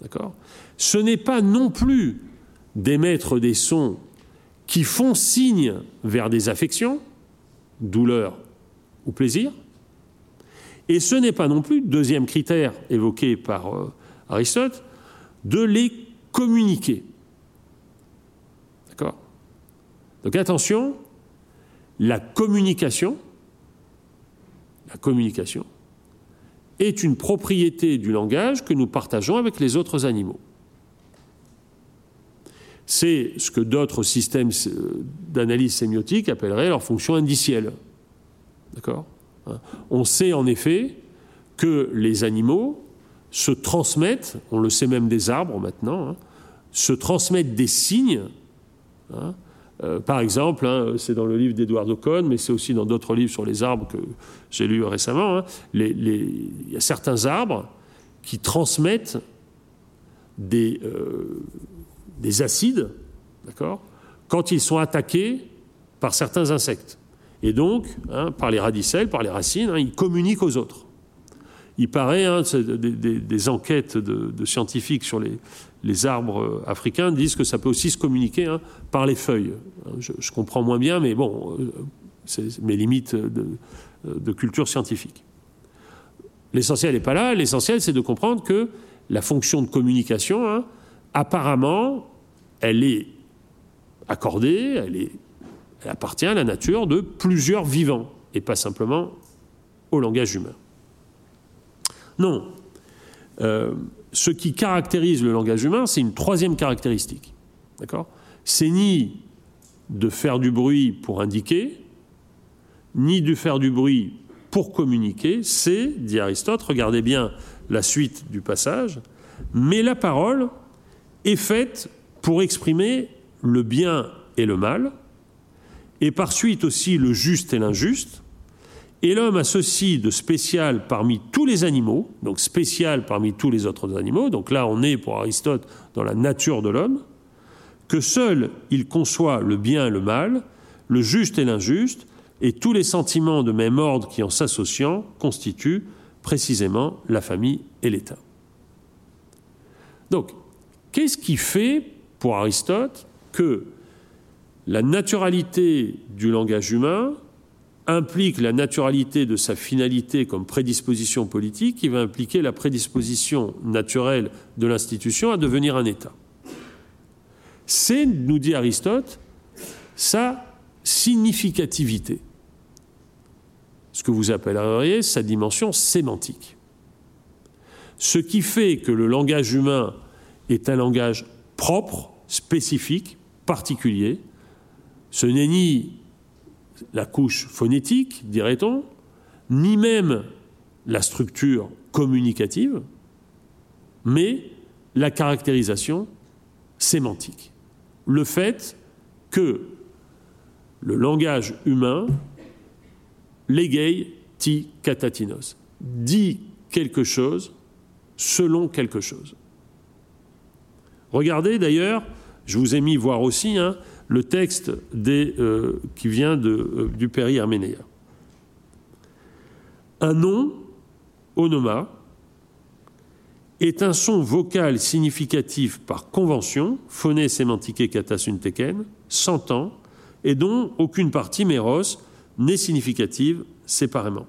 D'accord? Ce n'est pas non plus d'émettre des sons qui font signe vers des affections, douleur ou plaisir. Et ce n'est pas non plus, deuxième critère évoqué par euh, Aristote, de les communiquer. D'accord? Donc attention, la communication, la communication est une propriété du langage que nous partageons avec les autres animaux. C'est ce que d'autres systèmes d'analyse sémiotique appelleraient leur fonction indicielle. D'accord? On sait en effet que les animaux se transmettent, on le sait même des arbres maintenant, hein, se transmettent des signes. Hein, euh, par exemple, hein, c'est dans le livre d'Edouard Ocon, mais c'est aussi dans d'autres livres sur les arbres que j'ai lus récemment, il y a certains arbres qui transmettent des, euh, des acides, quand ils sont attaqués par certains insectes. Et donc, par les radicelles, par les racines, ils communiquent aux autres. Il paraît, hein, des, enquêtes de, scientifiques sur les, arbres africains disent que ça peut aussi se communiquer hein, par les feuilles. Je, comprends moins bien, mais bon, euh, c'est mes limites de, culture scientifique. L'essentiel n'est pas là. L'essentiel, c'est de comprendre que la fonction de communication, hein, apparemment, elle est accordée, elle, est, appartient à la nature de plusieurs vivants, et pas simplement au langage humain. Non. Euh, ce qui caractérise le langage humain, c'est une troisième caractéristique. D'accord? C'est ni de faire du bruit pour indiquer, ni de faire du bruit pour communiquer, c'est, dit Aristote, regardez bien la suite du passage, mais la parole est faite pour exprimer le bien et le mal, et par suite aussi le juste et l'injuste, et l'homme a ceci de spécial parmi tous les animaux, donc spécial parmi tous les autres animaux, donc là on est pour Aristote dans la nature de l'homme, que seul il conçoit le bien et le mal, le juste et l'injuste, et tous les sentiments de même ordre qui en s'associant constituent précisément la famille et l'État. Donc, qu'est-ce qui fait pour Aristote que la naturalité du langage humain implique la naturalité de sa finalité comme prédisposition politique, qui va impliquer la prédisposition naturelle de l'institution à devenir un État. C'est, nous dit Aristote, sa significativité, ce que vous appelleriez sa dimension sémantique. Ce qui fait que le langage humain est un langage propre, spécifique, particulier, ce n'est ni la couche phonétique, dirait-on, ni même la structure communicative, mais la caractérisation sémantique. Le fait que le langage humain, l'égay ti catatinos, dit quelque chose selon quelque chose. Regardez d'ailleurs, je vous ai mis voir aussi, hein, le texte euh, qui vient euh, du Péri Arménéa. Un nom, onoma, est un son vocal significatif par convention, phoné sémantique katasunteken, s'entend, et dont aucune partie méros n'est significative séparément.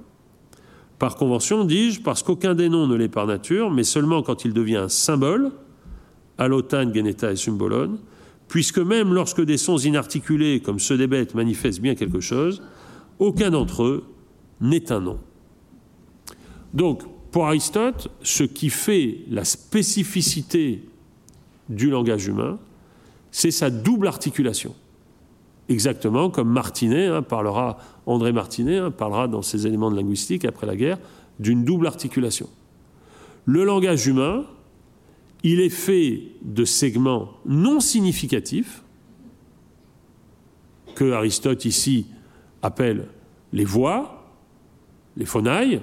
Par convention, dis-je, parce qu'aucun des noms ne l'est par nature, mais seulement quand il devient un symbole, allotan, geneta et symbolon, puisque même lorsque des sons inarticulés comme ceux des bêtes manifestent bien quelque chose, aucun d'entre eux n'est un nom. Donc, pour Aristote, ce qui fait la spécificité du langage humain, c'est sa double articulation. Exactement comme Martinet hein, parlera, André Martinet hein, parlera dans ses éléments de linguistique après la guerre, d'une double articulation. Le langage humain, il est fait de segments non significatifs, que Aristote ici appelle les voix, les phonailles,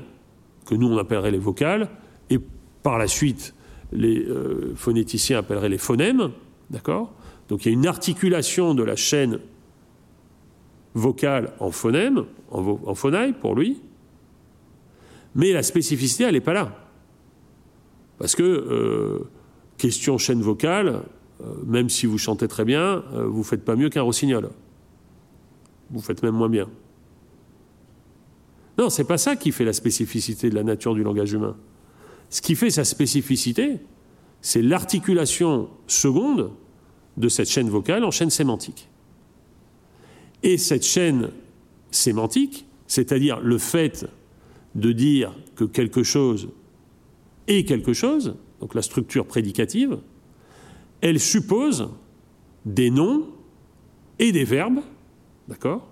que nous on appellerait les vocales, et par la suite les euh, phonéticiens appelleraient les phonèmes, d'accord? Donc il y a une articulation de la chaîne vocale en phonème, en, phonaille pour lui, mais la spécificité, elle n'est pas là. Parce que euh, question chaîne vocale, euh, même si vous chantez très bien, euh, vous ne faites pas mieux qu'un rossignol. Vous faites même moins bien. Non, c'est pas ça qui fait la spécificité de la nature du langage humain. Ce qui fait sa spécificité, c'est l'articulation seconde de cette chaîne vocale en chaîne sémantique. Et cette chaîne sémantique, c'est-à-dire le fait de dire que quelque chose est quelque chose, donc la structure prédicative, elle suppose des noms et des verbes, d'accord?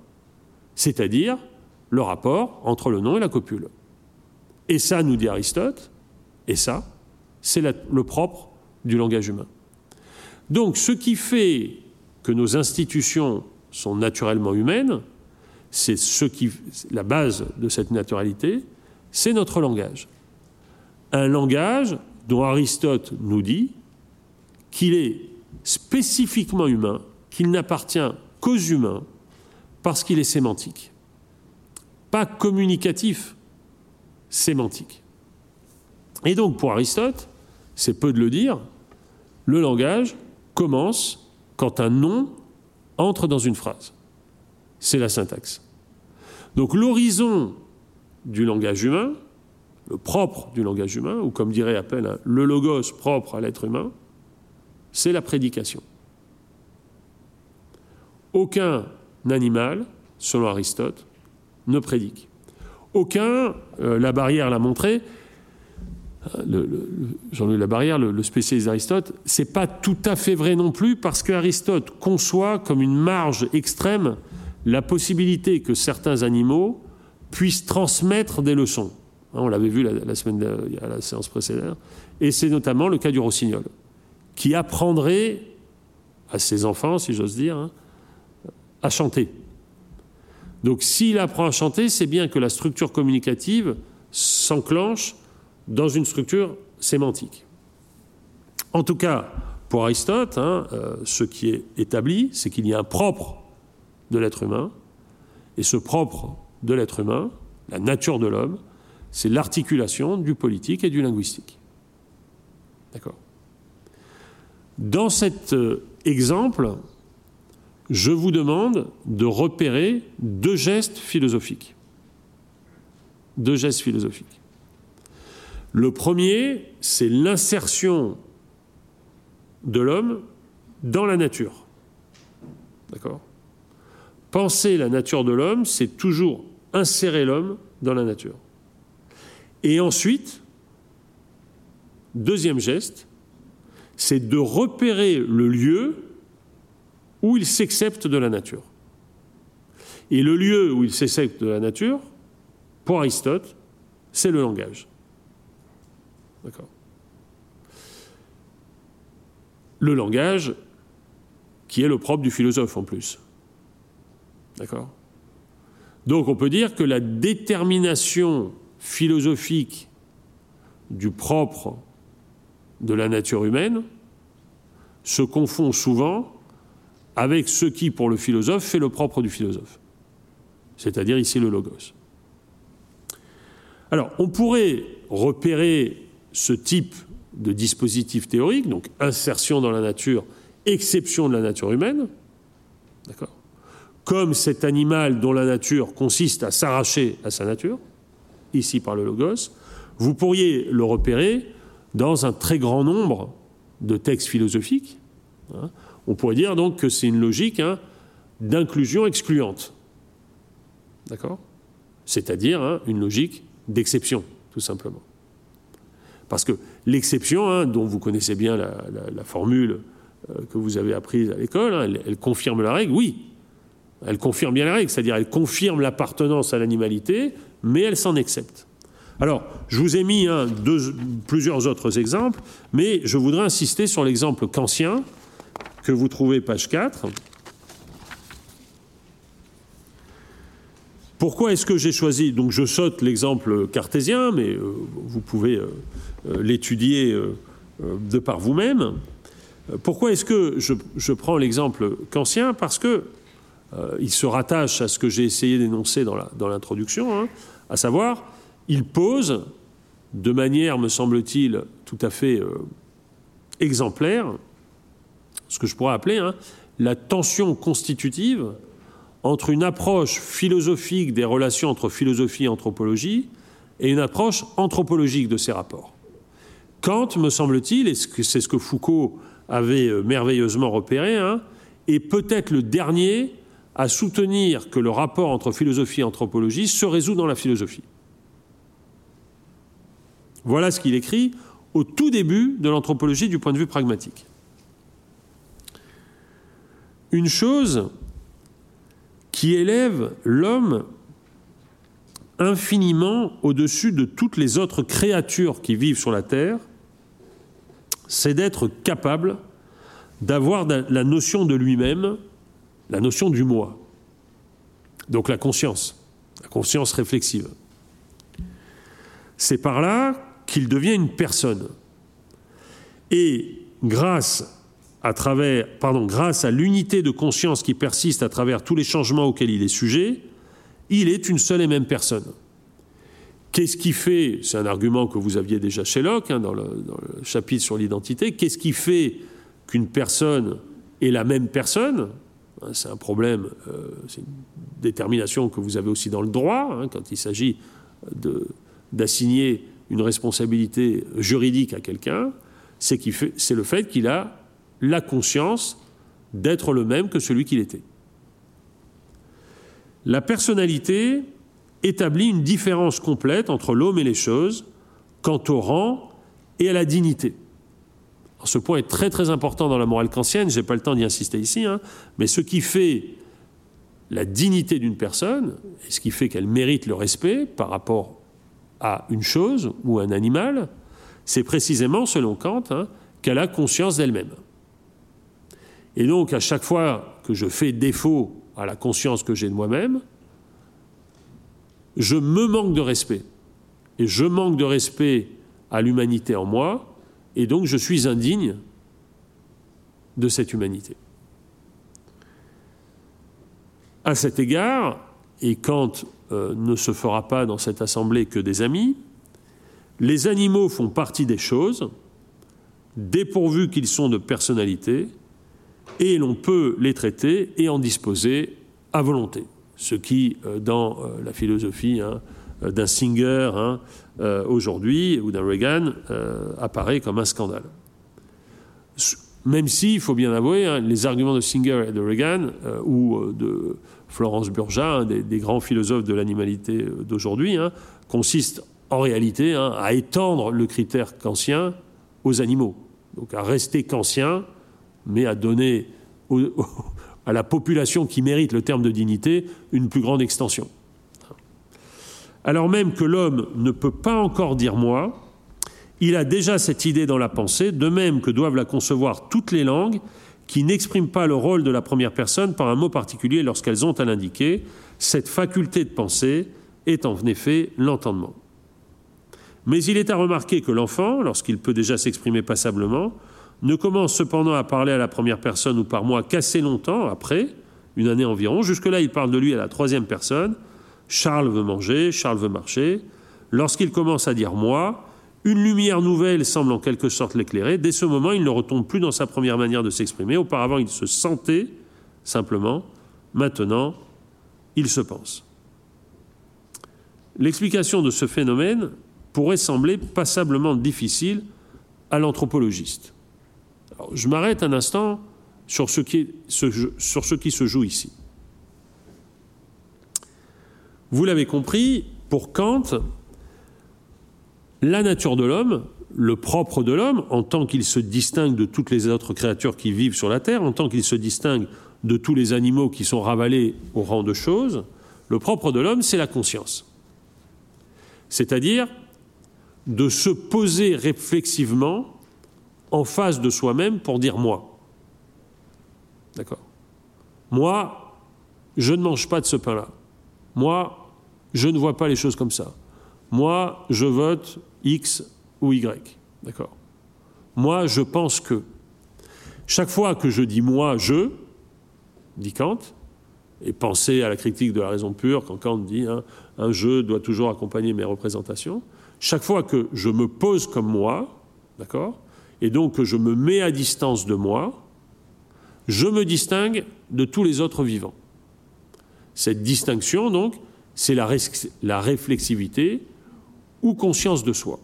C'est-à-dire le rapport entre le nom et la copule. Et ça, nous dit Aristote, et ça, c'est le propre du langage humain. Donc ce qui fait que nos institutions sont naturellement humaines, c'est ce qui, la base de cette naturalité, c'est notre langage. Un langage dont Aristote nous dit qu'il est spécifiquement humain, qu'il n'appartient qu'aux humains, parce qu'il est sémantique. Pas communicatif, sémantique. Et donc pour Aristote, c'est peu de le dire, le langage commence quand un nom entre dans une phrase. C'est la syntaxe. Donc l'horizon du langage humain, propre du langage humain, ou comme dirait Appel, le logos propre à l'être humain, c'est la prédication. Aucun animal, selon Aristote, ne prédique. Aucun, euh, la barrière l'a montré, Jean-Louis Labarrière, le, le spécialiste d'Aristote, c'est pas tout à fait vrai non plus parce qu'Aristote conçoit comme une marge extrême la possibilité que certains animaux puissent transmettre des leçons. Hein, on l'avait vu la, semaine à la séance précédente, et c'est notamment le cas du rossignol, qui apprendrait à ses enfants, si j'ose dire, hein, à chanter. Donc s'il apprend à chanter, c'est bien que la structure communicative s'enclenche dans une structure sémantique. En tout cas, pour Aristote, hein, euh, ce qui est établi, c'est qu'il y a un propre de l'être humain, et ce propre de l'être humain, la nature de l'homme, c'est l'articulation du politique et du linguistique. D'accord Dans cet euh, exemple, je vous demande de repérer deux gestes philosophiques. Deux gestes philosophiques. Le premier, c'est l'insertion de l'homme dans la nature. D'accord Penser la nature de l'homme, c'est toujours insérer l'homme dans la nature. Et ensuite, deuxième geste, c'est de repérer le lieu où il s'accepte de la nature. Et le lieu où il s'accepte de la nature, pour Aristote, c'est le langage. D'accord Le langage, qui est le propre du philosophe en plus. D'accord Donc on peut dire que la détermination philosophique du propre de la nature humaine se confond souvent avec ce qui, pour le philosophe, fait le propre du philosophe, c'est-à-dire ici le logos. Alors, on pourrait repérer ce type de dispositif théorique, donc insertion dans la nature, exception de la nature humaine, d'accord Comme cet animal dont la nature consiste à s'arracher à sa nature, ici par le logos, vous pourriez le repérer dans un très grand nombre de textes philosophiques. Hein. On pourrait dire donc que c'est une logique hein, d'inclusion excluante. D'accord? C'est-à-dire hein, une logique d'exception, tout simplement. Parce que l'exception, dont vous connaissez bien la, formule euh, que vous avez apprise à l'école, elle, confirme la règle, oui. Elle confirme bien la règle, c'est-à-dire elle confirme l'appartenance à l'animalité, mais elle s'en accepte. Alors, je vous ai mis hein, plusieurs autres exemples, mais je voudrais insister sur l'exemple kantien que vous trouvez page 4. Pourquoi est-ce que j'ai choisi Donc je saute l'exemple cartésien, mais euh, vous pouvez euh, euh, l'étudier de par vous-même. Pourquoi est-ce que je, prends l'exemple kantien Parce que il se rattache à ce que j'ai essayé d'énoncer dans l'introduction, hein, à savoir, il pose de manière, me semble-t-il, tout à fait exemplaire, ce que je pourrais appeler hein, la tension constitutive entre une approche philosophique des relations entre philosophie et anthropologie et une approche anthropologique de ces rapports. Kant, me semble-t-il, et c'est ce que Foucault avait euh, merveilleusement repéré, hein, est peut-être le dernier à soutenir que le rapport entre philosophie et anthropologie se résout dans la philosophie. Voilà ce qu'il écrit au tout début de l'anthropologie du point de vue pragmatique. Une chose qui élève l'homme infiniment au-dessus de toutes les autres créatures qui vivent sur la Terre, c'est d'être capable d'avoir la notion de lui-même, la notion du moi. Donc la conscience, la conscience réflexive. C'est par là qu'il devient une personne. Et grâce à l'unité de conscience qui persiste à travers tous les changements auxquels il est sujet, il est une seule et même personne. Qu'est-ce qui fait, c'est un argument que vous aviez déjà chez Locke, hein, dans, le, chapitre sur l'identité, qu'est-ce qui fait qu'une personne est la même personne? C'est un problème, euh, c'est une détermination que vous avez aussi dans le droit, hein, quand il s'agit d'assigner une responsabilité juridique à quelqu'un, c'est le fait qu'il a la conscience d'être le même que celui qu'il était. La personnalité établit une différence complète entre l'homme et les choses quant au rang et à la dignité. Ce point est très très important dans la morale kantienne, je n'ai pas le temps d'y insister ici, hein, mais ce qui fait la dignité d'une personne, et ce qui fait qu'elle mérite le respect par rapport à une chose ou un animal, c'est précisément, selon Kant, hein, qu'elle a conscience d'elle-même. Et donc, à chaque fois que je fais défaut à la conscience que j'ai de moi-même, je me manque de respect. Et je manque de respect à l'humanité en moi, et donc je suis indigne de cette humanité. À cet égard, et Kant euh, ne se fera pas dans cette assemblée que des amis, les animaux font partie des choses, dépourvus qu'ils sont de personnalité, et l'on peut les traiter et en disposer à volonté. Ce qui, euh, dans euh, la philosophie hein, d'un Singer hein, aujourd'hui ou d'un Reagan, apparaît comme un scandale. Même si, il faut bien avouer, hein, les arguments de Singer et de Reagan, ou de Florence Burja, des, des, grands philosophes de l'animalité d'aujourd'hui, consistent en réalité à étendre le critère kantien aux animaux. Donc à rester kantien mais à donner à la population qui mérite le terme de dignité une plus grande extension. Alors même que l'homme ne peut pas encore dire moi, il a déjà cette idée dans la pensée, de même que doivent la concevoir toutes les langues qui n'expriment pas le rôle de la première personne par un mot particulier lorsqu'elles ont à l'indiquer. Cette faculté de penser est en effet l'entendement. Mais il est à remarquer que l'enfant, lorsqu'il peut déjà s'exprimer passablement, ne commence cependant à parler à la première personne ou par moi qu'assez longtemps après, une année environ. Jusque-là, il parle de lui à la troisième personne. Charles veut manger, Charles veut marcher. Lorsqu'il commence à dire moi, une lumière nouvelle semble en quelque sorte l'éclairer. Dès ce moment, il ne retombe plus dans sa première manière de s'exprimer. Auparavant, il se sentait simplement. Maintenant, il se pense. L'explication de ce phénomène pourrait sembler passablement difficile à l'anthropologiste je m'arrête un instant sur ce, qui sur ce qui se joue ici. Vous l'avez compris, pour Kant, la nature de l'homme, le propre de l'homme, en tant qu'il se distingue de toutes les autres créatures qui vivent sur la Terre, en tant qu'il se distingue de tous les animaux qui sont ravalés au rang de choses, le propre de l'homme, c'est la conscience. C'est-à-dire de se poser réflexivement en face de soi-même pour dire moi. D'accord? Moi, je ne mange pas de ce pain-là. Moi, je ne vois pas les choses comme ça. Moi, je vote X ou Y. D'accord Moi, je pense que. Chaque fois que je dis moi, je, dit Kant, et pensez à la critique de la raison pure, quand Kant dit hein, un je doit toujours accompagner mes représentations, chaque fois que je me pose comme moi, d'accord, et donc je me mets à distance de moi, je me distingue de tous les autres vivants. Cette distinction, donc, c'est la, réflexivité ou conscience de soi.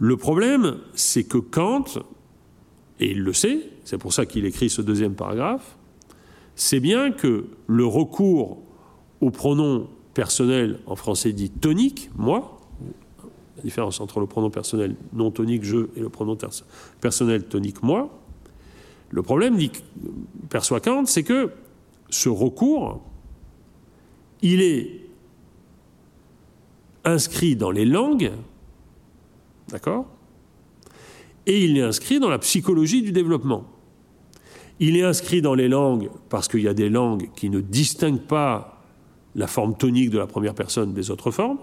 Le problème, c'est que Kant, et il le sait, c'est pour ça qu'il écrit ce deuxième paragraphe, c'est bien que le recours au pronom personnel en français dit tonique, moi, la différence entre le pronom personnel non tonique je et le pronom personnel tonique moi, le problème, perçoit Kant, c'est que ce recours, il est inscrit dans les langues, d'accord Et il est inscrit dans la psychologie du développement. Il est inscrit dans les langues parce qu'il y a des langues qui ne distinguent pas la forme tonique de la première personne des autres formes,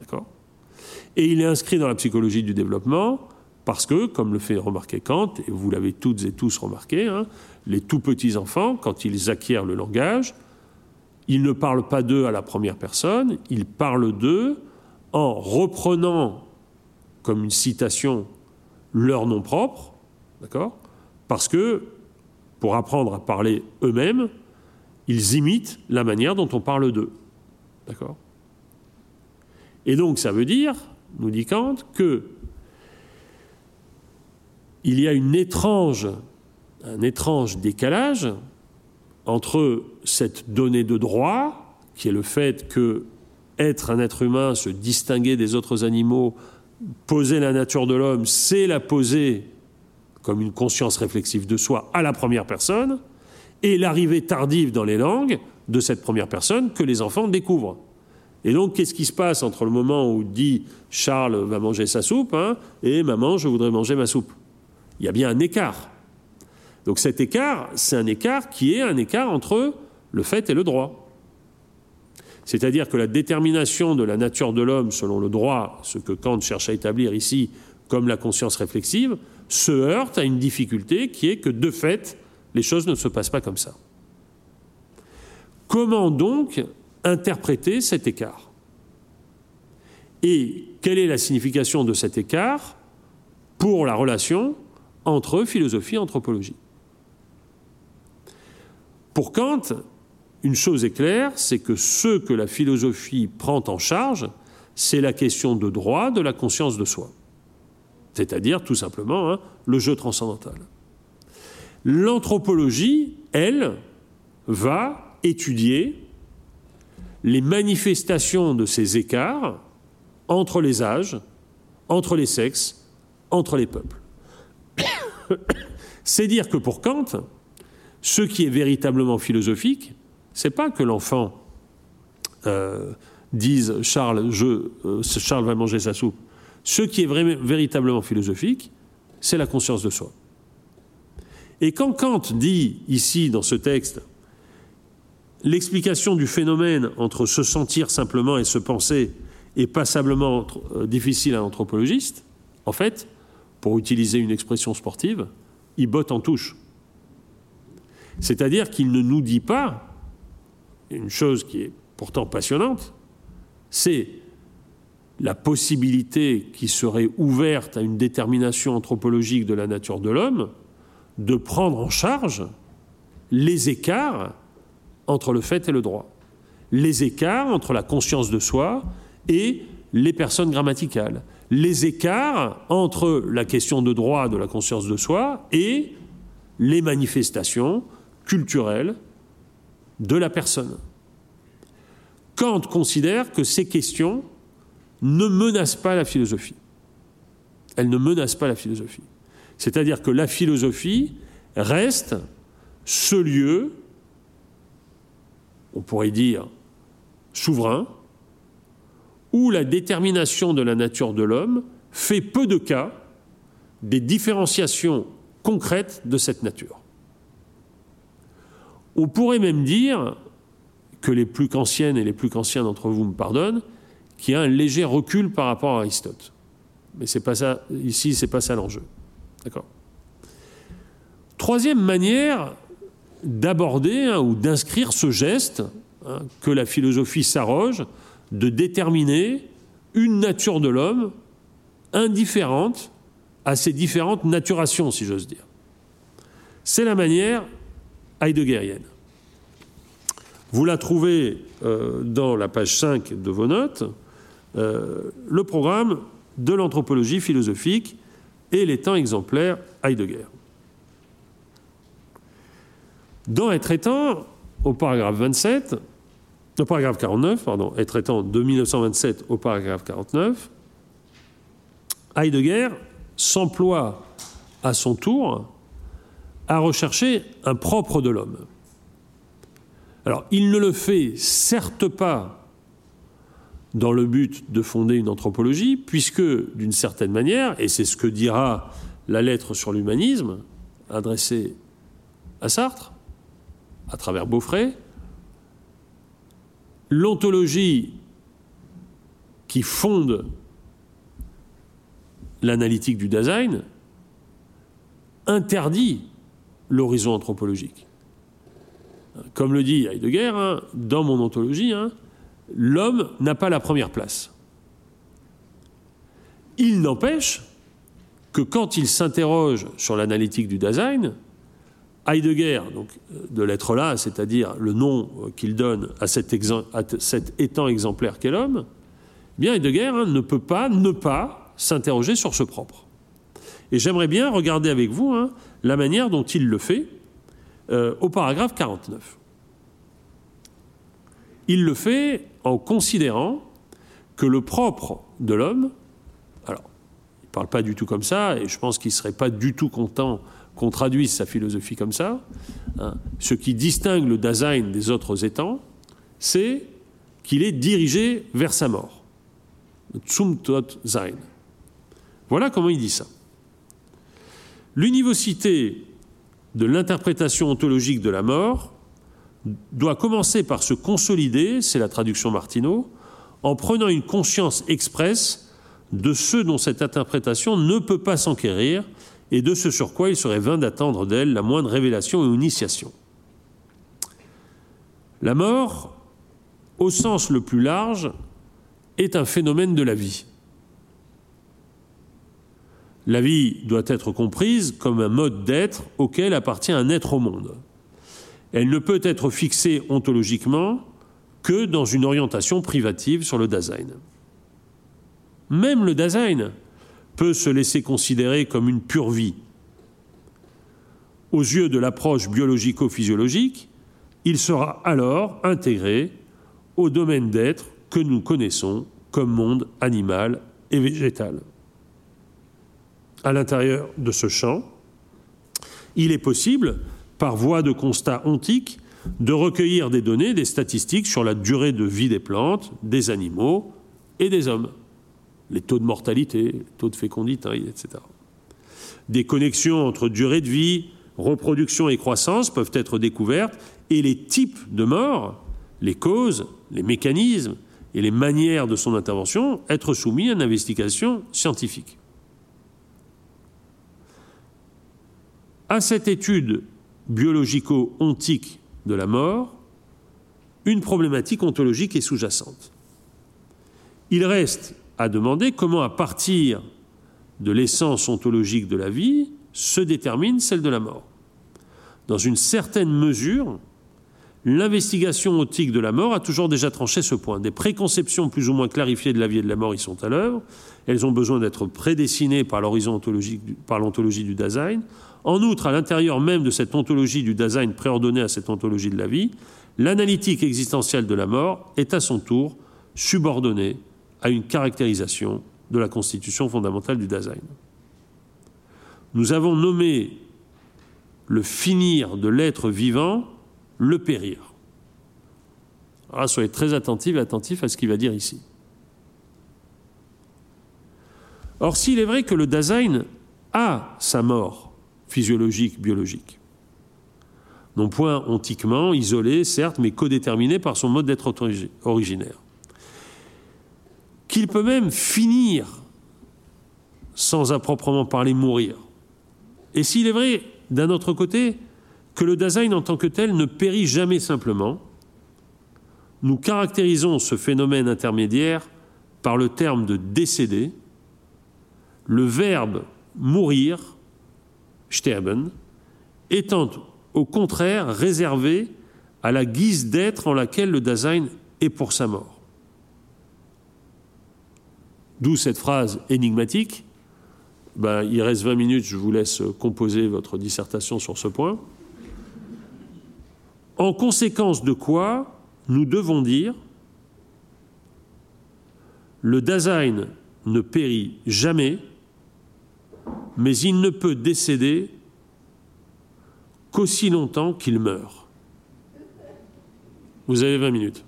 d'accord Et il est inscrit dans la psychologie du développement parce que, comme le fait remarquer Kant, et vous l'avez toutes et tous remarqué, hein, les tout petits enfants, quand ils acquièrent le langage, ils ne parlent pas d'eux à la première personne, ils parlent d'eux en reprenant comme une citation leur nom propre, d'accord? Parce que pour apprendre à parler eux-mêmes, ils imitent la manière dont on parle d'eux, d'accord? Et donc ça veut dire, nous dit Kant, que il y a un étrange décalage entre cette donnée de droit, qui est le fait que être un être humain, se distinguer des autres animaux, poser la nature de l'homme, c'est la poser comme une conscience réflexive de soi à la première personne, et l'arrivée tardive dans les langues de cette première personne que les enfants découvrent. Et donc, qu'est-ce qui se passe entre le moment où dit Charles va manger sa soupe hein, et maman, je voudrais manger ma soupe il y a bien un écart. Donc cet écart, c'est un écart qui est un écart entre le fait et le droit. C'est-à-dire que la détermination de la nature de l'homme selon le droit, ce que Kant cherche à établir ici comme la conscience réflexive, se heurte à une difficulté qui est que de fait, les choses ne se passent pas comme ça. Comment donc interpréter cet écart? Et quelle est la signification de cet écart pour la relation entre philosophie et anthropologie. Pour Kant, une chose est claire, c'est que ce que la philosophie prend en charge, c'est la question de droit de la conscience de soi. C'est-à-dire, tout simplement, hein, le jeu transcendantal. L'anthropologie, elle, va étudier les manifestations de ces écarts entre les âges, entre les sexes, entre les peuples. C'est dire que pour Kant, ce qui est véritablement philosophique, c'est pas que l'enfant euh, dise Charles, je, euh, Charles va manger sa soupe. Ce qui est véritablement philosophique, c'est la conscience de soi. Et quand Kant dit ici dans ce texte l'explication du phénomène entre se sentir simplement et se penser est passablement euh, difficile à l'anthropologiste, en fait, pour utiliser une expression sportive, il botte en touche. C'est-à-dire qu'il ne nous dit pas une chose qui est pourtant passionnante, c'est la possibilité qui serait ouverte à une détermination anthropologique de la nature de l'homme de prendre en charge les écarts entre le fait et le droit, les écarts entre la conscience de soi et les personnes grammaticales, les écarts entre la question de droit de la conscience de soi et les manifestations culturelles de la personne. Kant considère que ces questions ne menacent pas la philosophie. Elles ne menacent pas la philosophie. C'est-à-dire que la philosophie reste ce lieu, on pourrait dire, souverain, où la détermination de la nature de l'homme fait peu de cas des différenciations concrètes de cette nature. On pourrait même dire que les plus qu'anciennes et les plus qu'anciens d'entre vous me pardonnent, qu'il y a un léger recul par rapport à Aristote. Mais c'est pas ça, ici, c'est pas ça l'enjeu. D'accord? Troisième manière d'aborder hein, ou d'inscrire ce geste hein, que la philosophie s'arroge, de déterminer une nature de l'homme indifférente à ses différentes naturations, si j'ose dire. C'est la manière heideggerienne. Vous la trouvez euh, dans la page 5 de vos notes. Euh, le programme, de l'anthropologie philosophique et les temps exemplaires Heidegger. Dans Être étant, au paragraphe 27, au paragraphe 49, pardon, Être étant de 1927 au paragraphe 49, Heidegger s'emploie à son tour à rechercher un propre de l'homme. Alors, il ne le fait certes pas dans le but de fonder une anthropologie, puisque, d'une certaine manière, et c'est ce que dira la lettre sur l'humanisme adressée à Sartre, à travers Beaufray, l'ontologie qui fonde l'analytique du Dasein interdit l'horizon anthropologique. Comme le dit Heidegger, hein, dans mon ontologie, hein, l'homme n'a pas la première place. Il n'empêche que quand il s'interroge sur l'analytique du Dasein, Heidegger, donc de l'être là, c'est-à-dire le nom qu'il donne à cet, étant exemplaire qu'est l'homme, eh bien Heidegger hein, ne peut pas ne pas s'interroger sur ce propre. Et j'aimerais bien regarder avec vous hein, la manière dont il le fait euh, au paragraphe 49. Il le fait en considérant que le propre de l'homme, alors il ne parle pas du tout comme ça, et je pense qu'il ne serait pas du tout content qu'on traduise sa philosophie comme ça, hein. ce qui distingue le Dasein des autres étangs, c'est qu'il est dirigé vers sa mort. Zum Tod sein. Voilà comment il dit ça. L'univocité de l'interprétation ontologique de la mort doit commencer par se consolider, c'est la traduction Martineau, en prenant une conscience expresse de ce dont cette interprétation ne peut pas s'enquérir et de ce sur quoi il serait vain d'attendre d'elle la moindre révélation ou initiation. La mort, au sens le plus large, est un phénomène de la vie. La vie doit être comprise comme un mode d'être auquel appartient un être au monde. Elle ne peut être fixée ontologiquement que dans une orientation privative sur le Dasein. Même le Dasein peut se laisser considérer comme une pure vie. Aux yeux de l'approche biologico-physiologique, il sera alors intégré au domaine d'être que nous connaissons comme monde animal et végétal. À l'intérieur de ce champ, il est possible, par voie de constat ontique, de recueillir des données, des statistiques sur la durée de vie des plantes, des animaux et des hommes les taux de mortalité, les taux de fécondité, etc. Des connexions entre durée de vie, reproduction et croissance peuvent être découvertes et les types de mort, les causes, les mécanismes et les manières de son intervention être soumis à une investigation scientifique. À cette étude biologico-ontique de la mort, une problématique ontologique est sous-jacente. Il reste à demander comment, à partir de l'essence ontologique de la vie, se détermine celle de la mort. Dans une certaine mesure, l'investigation optique de la mort a toujours déjà tranché ce point. Des préconceptions plus ou moins clarifiées de la vie et de la mort y sont à l'œuvre. Elles ont besoin d'être prédessinées par l'ontologie du Dasein. En outre, à l'intérieur même de cette ontologie du Dasein préordonnée à cette ontologie de la vie, l'analytique existentielle de la mort est à son tour subordonnée à une caractérisation de la constitution fondamentale du Dasein. Nous avons nommé le finir de l'être vivant le périr. Alors soyez très attentifs et attentifs à ce qu'il va dire ici. Or, s'il est vrai que le Dasein a sa mort physiologique, biologique, non point ontiquement, isolé, certes, mais codéterminé par son mode d'être originaire qu'il peut même finir sans à proprement parler mourir. Et s'il est vrai, d'un autre côté, que le Dasein en tant que tel ne périt jamais simplement, nous caractérisons ce phénomène intermédiaire par le terme de décéder, le verbe mourir, sterben, étant au contraire réservé à la guise d'être en laquelle le Dasein est pour sa mort. D'où cette phrase énigmatique. Ben, il reste 20 minutes, je vous laisse composer votre dissertation sur ce point. En conséquence de quoi, nous devons dire le Dasein ne périt jamais, mais il ne peut décéder qu'aussi longtemps qu'il meurt. Vous avez 20 minutes.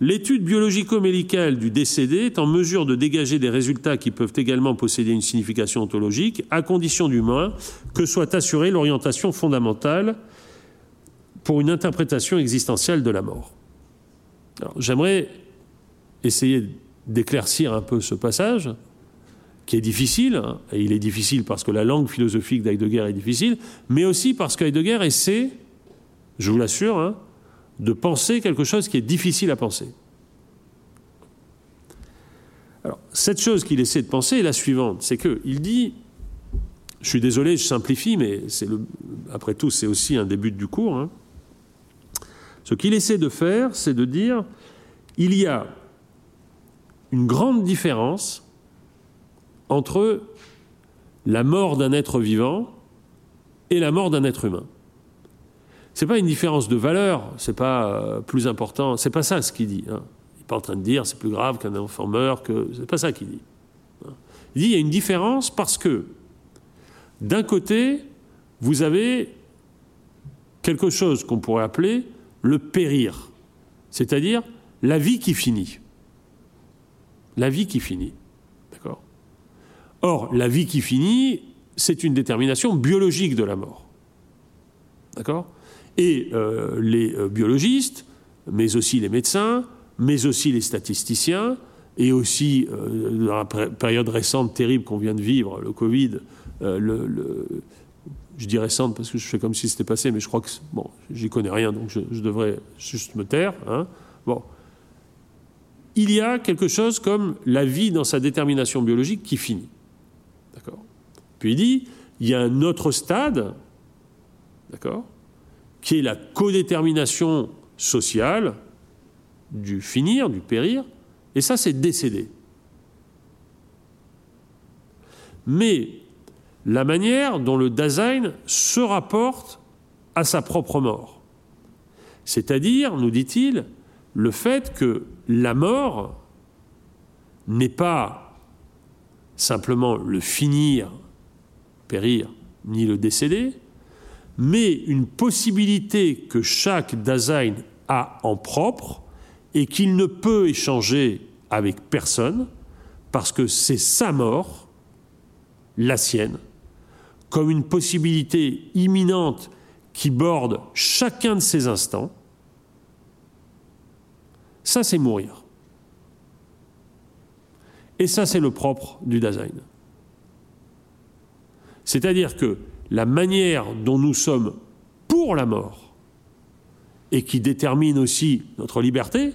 L'étude biologico-médicale du décédé est en mesure de dégager des résultats qui peuvent également posséder une signification ontologique, à condition du moins que soit assurée l'orientation fondamentale pour une interprétation existentielle de la mort. J'aimerais essayer d'éclaircir un peu ce passage, qui est difficile, hein, et il est difficile parce que la langue philosophique d'Heidegger est difficile, mais aussi parce qu'Heidegger essaie, je vous l'assure, hein, de penser quelque chose qui est difficile à penser. Alors, cette chose qu'il essaie de penser est la suivante, c'est qu'il dit, je suis désolé, je simplifie, mais le, après tout, c'est aussi un début du cours. Hein. Ce qu'il essaie de faire, c'est de dire, il y a une grande différence entre la mort d'un être vivant et la mort d'un être humain. C'est pas une différence de valeur, c'est pas euh, plus important, c'est pas ça ce qu'il dit. Hein. Il n'est pas en train de dire c'est plus grave qu'un enfant meurt, que c'est pas ça qu'il dit. Hein. Il dit il y a une différence parce que d'un côté vous avez quelque chose qu'on pourrait appeler le périr, c'est-à-dire la vie qui finit. La vie qui finit. D'accord Or, la vie qui finit, c'est une détermination biologique de la mort. D'accord et euh, les euh, biologistes, mais aussi les médecins, mais aussi les statisticiens, et aussi, euh, dans la période récente terrible qu'on vient de vivre, le Covid, je dis récente parce que je fais comme si c'était passé, mais je crois que, bon, j'y connais rien, donc je, devrais juste me taire. Hein. Bon. Il y a quelque chose comme la vie dans sa détermination biologique qui finit. D'accord? Puis il dit, il y a un autre stade, d'accord? Qui est la codétermination sociale du finir, du périr, et ça c'est décédé. Mais la manière dont le Dasein se rapporte à sa propre mort. C'est-à-dire, nous dit-il, le fait que la mort n'est pas simplement le finir, périr, ni le décéder, mais une possibilité que chaque Dasein a en propre et qu'il ne peut échanger avec personne parce que c'est sa mort, la sienne, comme une possibilité imminente qui borde chacun de ses instants. Ça, c'est mourir. Et ça, c'est le propre du Dasein. C'est-à-dire que la manière dont nous sommes pour la mort et qui détermine aussi notre liberté,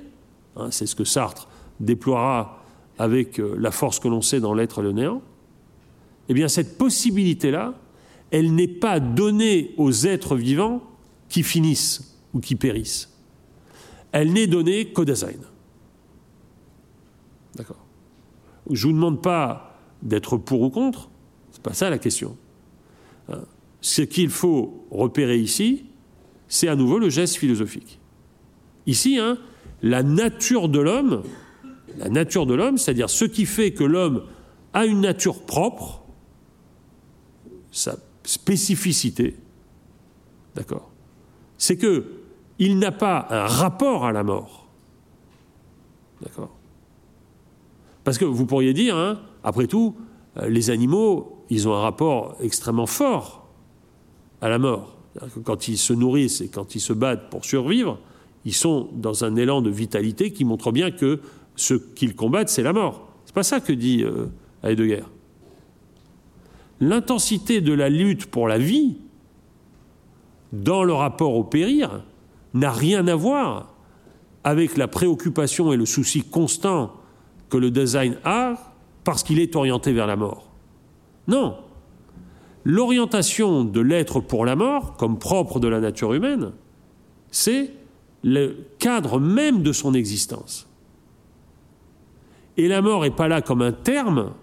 hein, c'est ce que Sartre déploiera avec euh, la force que l'on sait dans l'être et le néant, eh bien cette possibilité-là, elle n'est pas donnée aux êtres vivants qui finissent ou qui périssent. Elle n'est donnée qu'au Dasein. D'accord? Je ne vous demande pas d'être pour ou contre, c'est pas ça la question. Ce qu'il faut repérer ici, c'est à nouveau le geste philosophique. Ici, hein, la nature de l'homme, la nature de l'homme, c'est-à-dire ce qui fait que l'homme a une nature propre, sa spécificité, d'accord, c'est que il n'a pas un rapport à la mort, d'accord. Parce que vous pourriez dire, hein, après tout, euh, les animaux, ils ont un rapport extrêmement fort à la mort. Quand ils se nourrissent et quand ils se battent pour survivre, ils sont dans un élan de vitalité qui montre bien que ce qu'ils combattent, c'est la mort. C'est pas ça que dit euh, Heidegger. L'intensité de la lutte pour la vie, dans le rapport au périr, n'a rien à voir avec la préoccupation et le souci constant que le design a parce qu'il est orienté vers la mort. Non. L'orientation de l'être pour la mort, comme propre de la nature humaine, c'est le cadre même de son existence. Et la mort n'est pas là comme un terme,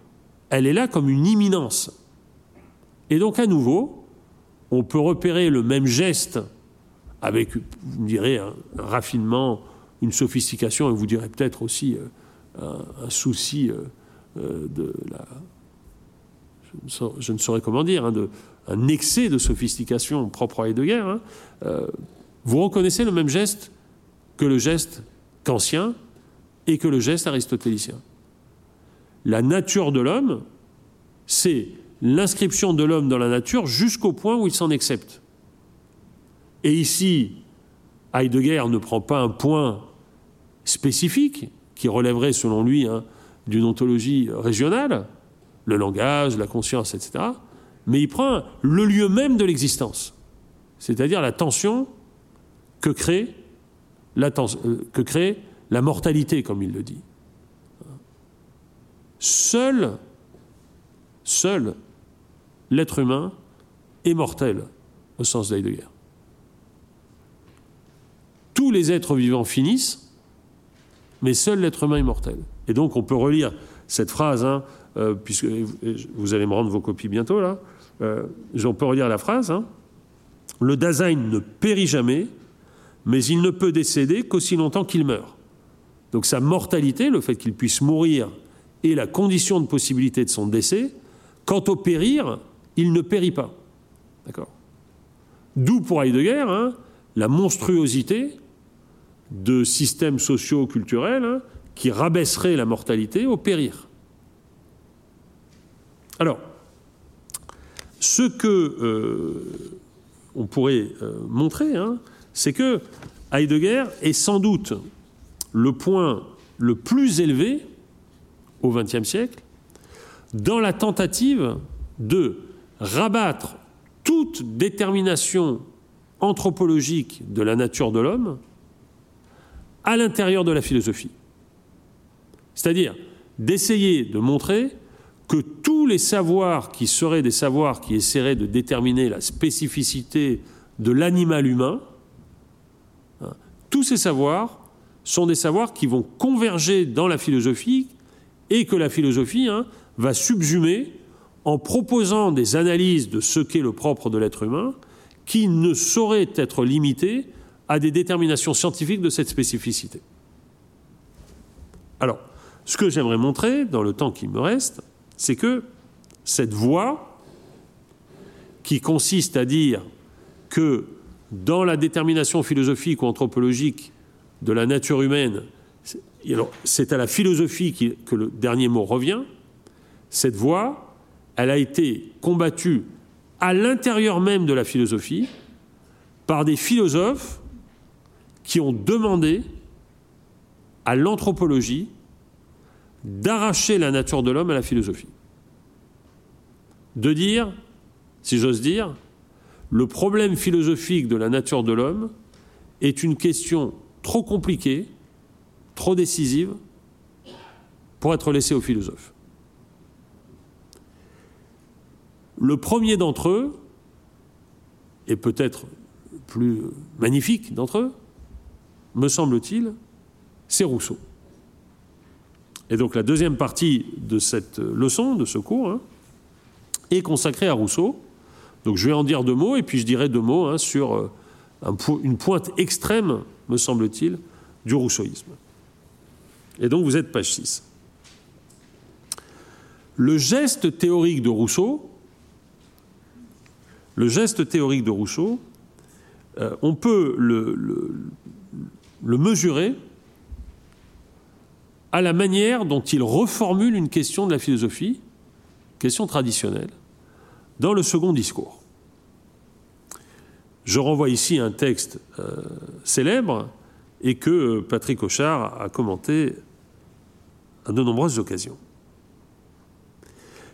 elle est là comme une imminence. Et donc à nouveau, on peut repérer le même geste avec, vous me direz, un, raffinement, une sophistication, et vous direz peut-être aussi euh, un, souci euh, euh, de la... Je ne, saurais, comment dire, hein, un excès de sophistication propre à Heidegger. Hein. vous reconnaissez le même geste que le geste kantien et que le geste aristotélicien. La nature de l'homme, c'est l'inscription de l'homme dans la nature jusqu'au point où il s'en accepte. Et ici, Heidegger ne prend pas un point spécifique qui relèverait, selon lui, hein, d'une ontologie régionale, le langage, la conscience, etc., mais il prend le lieu même de l'existence, c'est-à-dire la tension que crée la, euh, que crée la mortalité, comme il le dit. Seul, seul l'être humain est mortel, au sens d'Heidegger. Tous les êtres vivants finissent, mais seul l'être humain est mortel. Et donc on peut relire cette phrase, hein, euh, puisque vous allez me rendre vos copies bientôt là. Euh, on peut relire la phrase. Hein. Le Dasein ne périt jamais, mais il ne peut décéder qu'aussi longtemps qu'il meurt. Donc sa mortalité, le fait qu'il puisse mourir, est la condition de possibilité de son décès. Quant au périr, il ne périt pas. D'accord D'où pour Heidegger hein, la monstruosité de systèmes sociaux culturels hein, qui rabaisseraient la mortalité au périr. Alors, ce que euh, on pourrait euh, montrer, hein, c'est que Heidegger est sans doute le point le plus élevé au XXe siècle dans la tentative de rabattre toute détermination anthropologique de la nature de l'homme à l'intérieur de la philosophie. C'est-à-dire d'essayer de montrer que tous les savoirs qui seraient des savoirs qui essaieraient de déterminer la spécificité de l'animal humain, hein, tous ces savoirs sont des savoirs qui vont converger dans la philosophie et que la philosophie hein, va subsumer en proposant des analyses de ce qu'est le propre de l'être humain qui ne sauraient être limitées à des déterminations scientifiques de cette spécificité. Alors, ce que j'aimerais montrer dans le temps qui me reste, c'est que cette voie qui consiste à dire que dans la détermination philosophique ou anthropologique de la nature humaine, c'est à la philosophie que le dernier mot revient, cette voie, elle a été combattue à l'intérieur même de la philosophie par des philosophes qui ont demandé à l'anthropologie d'arracher la nature de l'homme à la philosophie. De dire, si j'ose dire, le problème philosophique de la nature de l'homme est une question trop compliquée, trop décisive, pour être laissée aux philosophes. Le premier d'entre eux, et peut-être le plus magnifique d'entre eux, me semble-t-il, c'est Rousseau. Et donc la deuxième partie de cette leçon, de ce cours, hein, est consacrée à Rousseau. Donc je vais en dire deux mots, et puis je dirai deux mots hein, sur euh, une pointe extrême, me semble-t-il, du rousseauisme. Et donc vous êtes page 6. Le geste théorique de Rousseau, le geste théorique de Rousseau, euh, on peut le, le mesurer à la manière dont il reformule une question de la philosophie, question traditionnelle, dans le second discours. Je renvoie ici un texte euh, célèbre et que Patrick Auchard a commenté à de nombreuses occasions.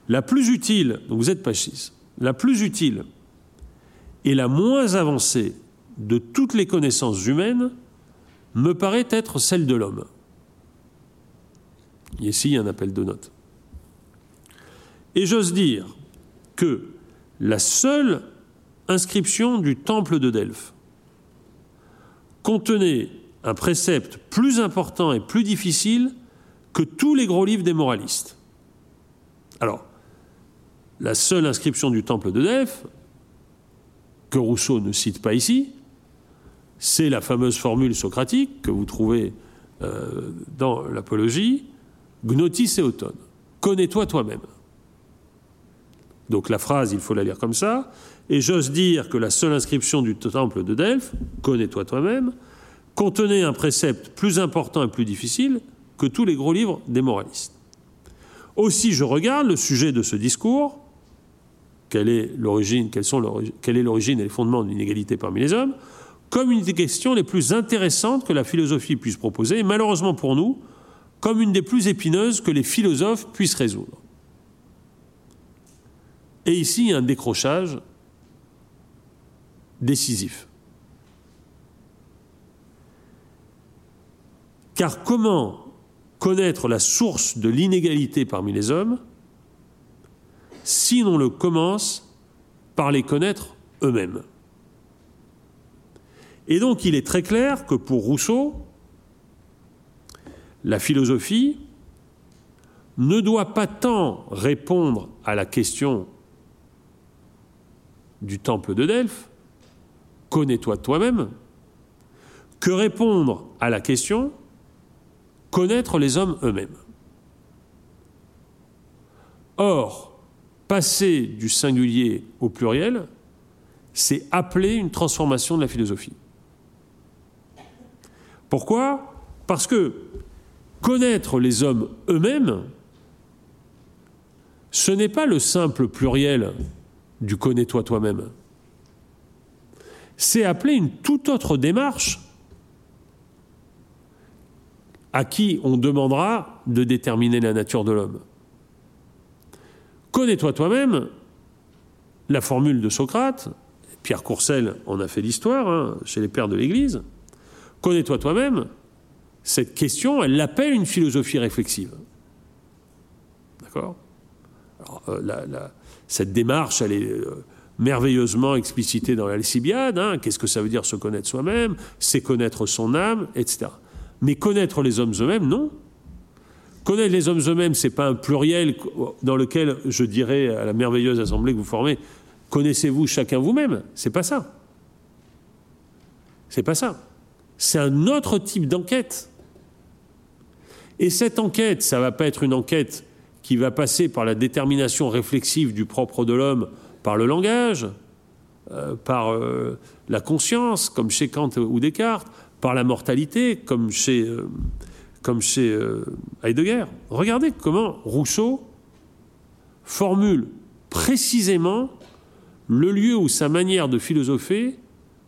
La plus utile, donc vous êtes page 6, la plus utile et la moins avancée de toutes les connaissances humaines me paraît être celle de l'homme. Ici, il y a un appel de notes. Et j'ose dire que la seule inscription du temple de Delphes contenait un précepte plus important et plus difficile que tous les gros livres des moralistes. Alors, la seule inscription du temple de Delphes, que Rousseau ne cite pas ici, c'est la fameuse formule socratique que vous trouvez euh, dans l'Apologie, Gnotis et automne. Connais-toi toi-même. Donc la phrase, il faut la lire comme ça. Et j'ose dire que la seule inscription du temple de Delphes, connais-toi toi-même, contenait un précepte plus important et plus difficile que tous les gros livres des moralistes. Aussi, je regarde le sujet de ce discours, quelle est l'origine, et les fondements de l'inégalité parmi les hommes, comme une des questions les plus intéressantes que la philosophie puisse proposer, malheureusement pour nous, comme une des plus épineuses que les philosophes puissent résoudre. Et ici, un décrochage décisif. Car comment connaître la source de l'inégalité parmi les hommes si l'on le commence par les connaître eux-mêmes? Et donc il est très clair que pour Rousseau, la philosophie ne doit pas tant répondre à la question du temple de Delphes, connais-toi toi-même, que répondre à la question connaître les hommes eux-mêmes. Or, passer du singulier au pluriel, c'est appeler une transformation de la philosophie. Pourquoi? Parce que connaître les hommes eux-mêmes, ce n'est pas le simple pluriel du connais-toi toi-même. C'est appeler une toute autre démarche à qui on demandera de déterminer la nature de l'homme. Connais-toi toi-même, la formule de Socrate, Pierre Courcel en a fait l'histoire hein, chez les pères de l'Église, connais-toi toi-même, cette question, elle l'appelle une philosophie réflexive. D'accord? Euh, Cette démarche, elle est euh, merveilleusement explicitée dans l'Alcibiade. Hein, Qu'est-ce que ça veut dire se connaître soi-même? C'est connaître son âme, etc. Mais connaître les hommes eux-mêmes, non. Connaître les hommes eux-mêmes, ce n'est pas un pluriel dans lequel je dirais à la merveilleuse assemblée que vous formez connaissez-vous chacun vous-même? C'est pas ça. C'est pas ça. C'est un autre type d'enquête. Et cette enquête, ça ne va pas être une enquête qui va passer par la détermination réflexive du propre de l'homme par le langage, euh, par euh, la conscience, comme chez Kant ou Descartes, par la mortalité, comme chez, euh, comme chez Heidegger. Regardez comment Rousseau formule précisément le lieu où sa manière de philosopher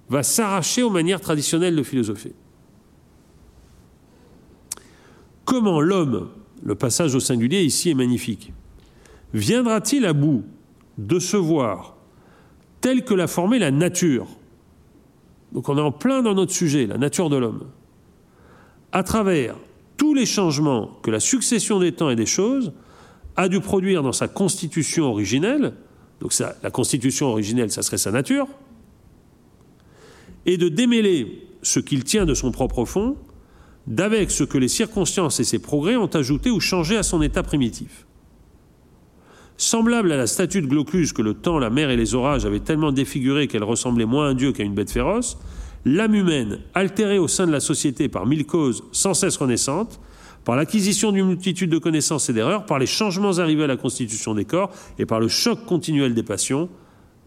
va s'arracher aux manières traditionnelles de philosopher. Comment l'homme, le passage au singulier ici est magnifique, viendra-t-il à bout de se voir tel que l'a formé la nature? Donc on est en plein dans notre sujet, la nature de l'homme, à travers tous les changements que la succession des temps et des choses a dû produire dans sa constitution originelle, donc la constitution originelle, ça serait sa nature, et de démêler ce qu'il tient de son propre fond d'avec ce que les circonstances et ses progrès ont ajouté ou changé à son état primitif. Semblable à la statue de Glaucus que le temps, la mer et les orages avaient tellement défiguré qu'elle ressemblait moins à un dieu qu'à une bête féroce, l'âme humaine, altérée au sein de la société par mille causes sans cesse renaissantes, par l'acquisition d'une multitude de connaissances et d'erreurs, par les changements arrivés à la constitution des corps et par le choc continuel des passions,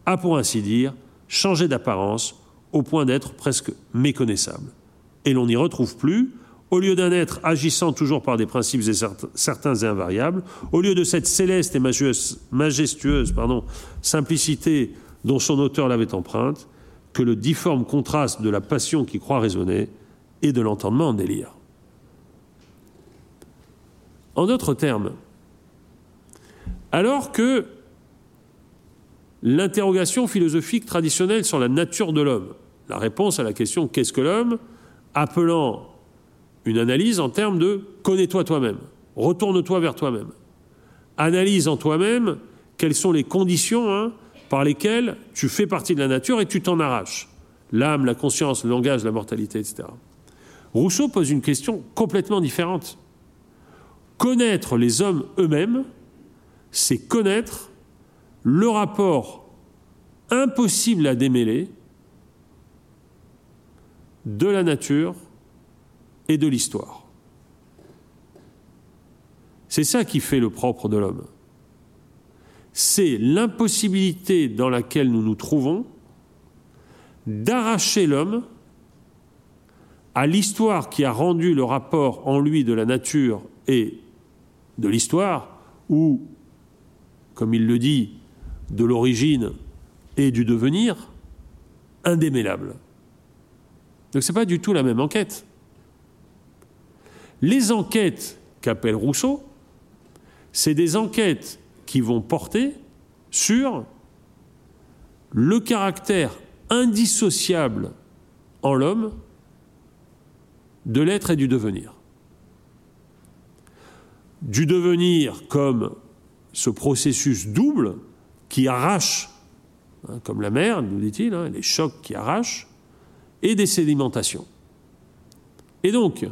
a pour ainsi dire changé d'apparence au point d'être presque méconnaissable. Et l'on n'y retrouve plus, au lieu d'un être agissant toujours par des principes certains et invariables, au lieu de cette céleste et majestueuse, simplicité dont son auteur l'avait empreinte, que le difforme contraste de la passion qui croit raisonner et de l'entendement en délire. En d'autres termes, alors que l'interrogation philosophique traditionnelle sur la nature de l'homme, la réponse à la question qu'est-ce que l'homme, appelant une analyse en termes de connais-toi toi-même, retourne-toi vers toi-même. Analyse en toi-même quelles sont les conditions hein, par lesquelles tu fais partie de la nature et tu t'en arraches. L'âme, la conscience, le langage, la mortalité, etc. Rousseau pose une question complètement différente. connaître les hommes eux-mêmes, c'est connaître le rapport impossible à démêler de la nature et de l'histoire. C'est ça qui fait le propre de l'homme. C'est l'impossibilité dans laquelle nous nous trouvons d'arracher l'homme à l'histoire qui a rendu le rapport en lui de la nature et de l'histoire, ou, comme il le dit, de l'origine et du devenir, indémêlable. Donc ce n'est pas du tout la même enquête. Les enquêtes qu'appelle Rousseau, c'est des enquêtes qui vont porter sur le caractère indissociable en l'homme de l'être et du devenir. Du devenir comme ce processus double qui arrache, hein, comme la mer, nous dit-il, hein, les chocs qui arrachent, et des sédimentations. Et donc,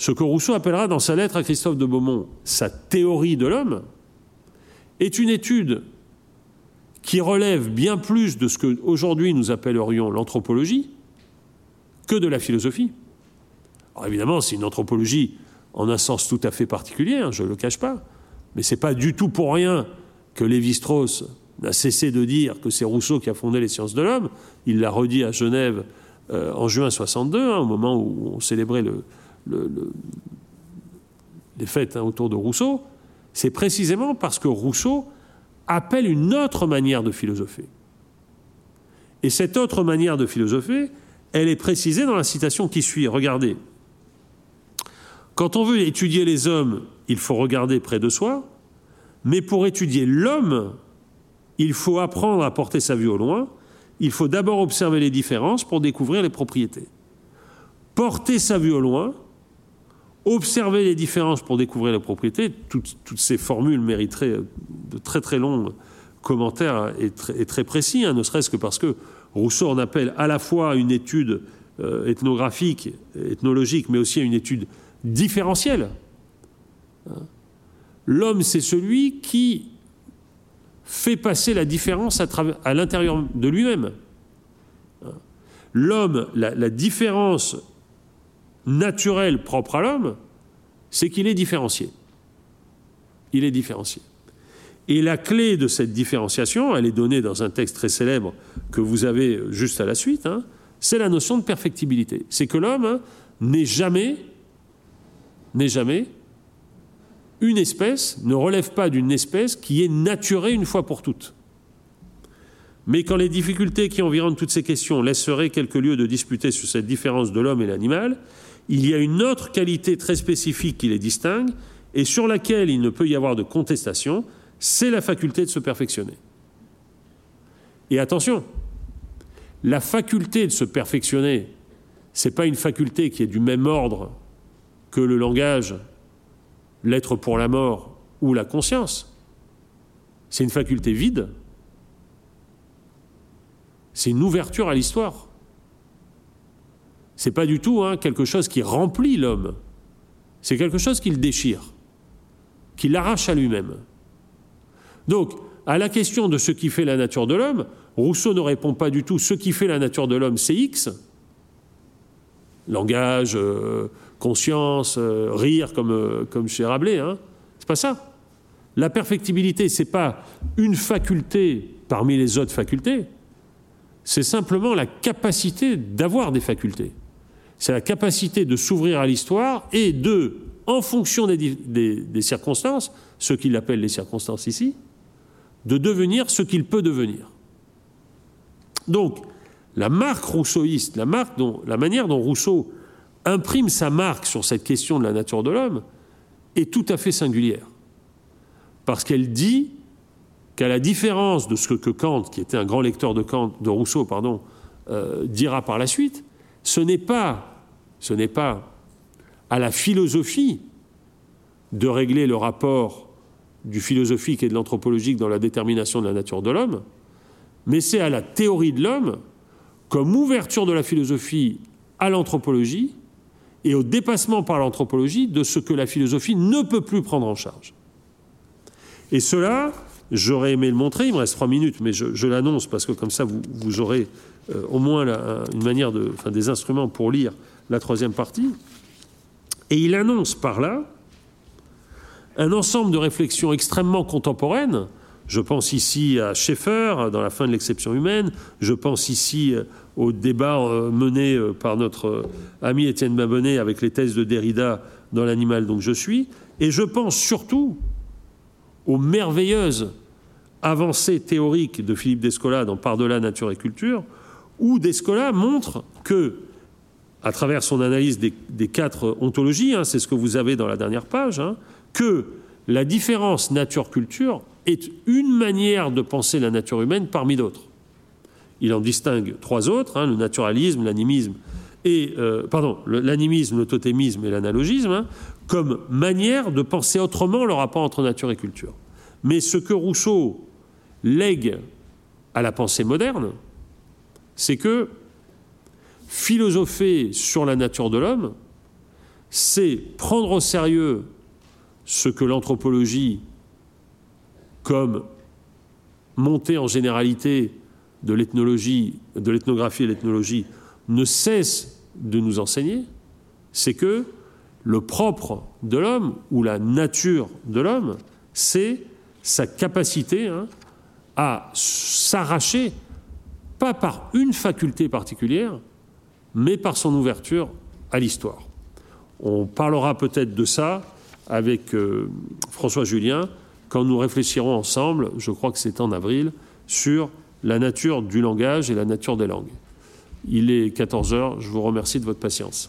ce que Rousseau appellera dans sa lettre à Christophe de Beaumont sa théorie de l'homme, est une étude qui relève bien plus de ce que aujourd'hui nous appellerions l'anthropologie que de la philosophie. Alors évidemment, c'est une anthropologie en un sens tout à fait particulier, hein, je ne le cache pas, mais ce n'est pas du tout pour rien que Lévi-Strauss n'a cessé de dire que c'est Rousseau qui a fondé les sciences de l'homme. Il l'a redit à Genève euh, en juin 62, hein, au moment où on célébrait les fêtes hein, autour de Rousseau. C'est précisément parce que Rousseau appelle une autre manière de philosopher. Et cette autre manière de philosopher, elle est précisée dans la citation qui suit. Regardez. Quand on veut étudier les hommes, il faut regarder près de soi, mais pour étudier l'homme, il faut apprendre à porter sa vue au loin, il faut d'abord observer les différences pour découvrir les propriétés. Porter sa vue au loin, observer les différences pour découvrir les propriétés, toutes, ces formules mériteraient de très très longs commentaires et très, précis, hein, ne serait-ce que parce que Rousseau en appelle à la fois une étude euh, ethnographique, ethnologique, mais aussi une étude différentielle. Hein. L'homme, c'est celui qui fait passer la différence à, l'intérieur de lui-même. Hein. L'homme, la différence naturel propre à l'homme, c'est qu'il est différencié. Il est différencié. Et la clé de cette différenciation, elle est donnée dans un texte très célèbre que vous avez juste à la suite, hein, c'est la notion de perfectibilité. C'est que l'homme hein, n'est jamais, n'est jamais une espèce, ne relève pas d'une espèce qui est naturée une fois pour toutes. Mais quand les difficultés qui environnent toutes ces questions laisseraient quelques lieux de disputer sur cette différence de l'homme et l'animal, il y a une autre qualité très spécifique qui les distingue et sur laquelle il ne peut y avoir de contestation, c'est la faculté de se perfectionner. Et attention, la faculté de se perfectionner, ce n'est pas une faculté qui est du même ordre que le langage, l'être pour la mort ou la conscience. C'est une faculté vide. C'est une ouverture à l'histoire c'est pas du tout hein, quelque chose qui remplit l'homme. C'est quelque chose qui le déchire, qui l'arrache à lui-même. Donc, à la question de ce qui fait la nature de l'homme, Rousseau ne répond pas du tout ce qui fait la nature de l'homme, c'est X. Langage, euh, conscience, euh, rire, comme, euh, comme chez Rabelais. Hein. C'est pas ça. La perfectibilité, c'est pas une faculté parmi les autres facultés. C'est simplement la capacité d'avoir des facultés c'est la capacité de s'ouvrir à l'histoire et de, en fonction des, circonstances, ce qu'il appelle les circonstances ici, de devenir ce qu'il peut devenir. Donc, la marque rousseauiste, la, manière dont Rousseau imprime sa marque sur cette question de la nature de l'homme est tout à fait singulière. Parce qu'elle dit qu'à la différence de ce que Kant, qui était un grand lecteur de, Kant, Rousseau, pardon, euh, dira par la suite, ce n'est pas ce n'est pas à la philosophie de régler le rapport du philosophique et de l'anthropologique dans la détermination de la nature de l'homme, mais c'est à la théorie de l'homme comme ouverture de la philosophie à l'anthropologie et au dépassement par l'anthropologie de ce que la philosophie ne peut plus prendre en charge. Et cela, j'aurais aimé le montrer, il me reste trois minutes, mais je, l'annonce parce que comme ça, vous, aurez euh, au moins une manière de, enfin, des instruments pour lire la troisième partie. Et il annonce par là un ensemble de réflexions extrêmement contemporaines. Je pense ici à Schaeffer dans la fin de l'exception humaine, je pense ici euh, au débat euh, mené euh, par notre ami Étienne Babonnet avec les thèses de Derrida dans l'animal dont je suis, et je pense surtout aux merveilleuses avancées théoriques de Philippe Descola dans Par-delà nature et culture, où Descola montre que, à travers son analyse des, quatre ontologies, hein, c'est ce que vous avez dans la dernière page, hein, que la différence nature-culture est une manière de penser la nature humaine parmi d'autres. Il en distingue trois autres hein, le naturalisme, l'animisme et euh, pardon, l'animisme, le totémisme et l'analogisme, comme manière de penser autrement le rapport entre nature et culture. Mais ce que Rousseau lègue à la pensée moderne, c'est que philosopher sur la nature de l'homme, c'est prendre au sérieux ce que l'anthropologie, comme montée en généralité de l'ethnologie, de l'ethnographie et l'ethnologie, ne cesse de nous enseigner, c'est que le propre de l'homme ou la nature de l'homme, c'est sa capacité hein, à s'arracher, pas par une faculté particulière, mais par son ouverture à l'histoire. On parlera peut-être de ça avec euh, François Julien quand nous réfléchirons ensemble, je crois que c'est en avril, sur la nature du langage et la nature des langues. Il est 14 heures, je vous remercie de votre patience.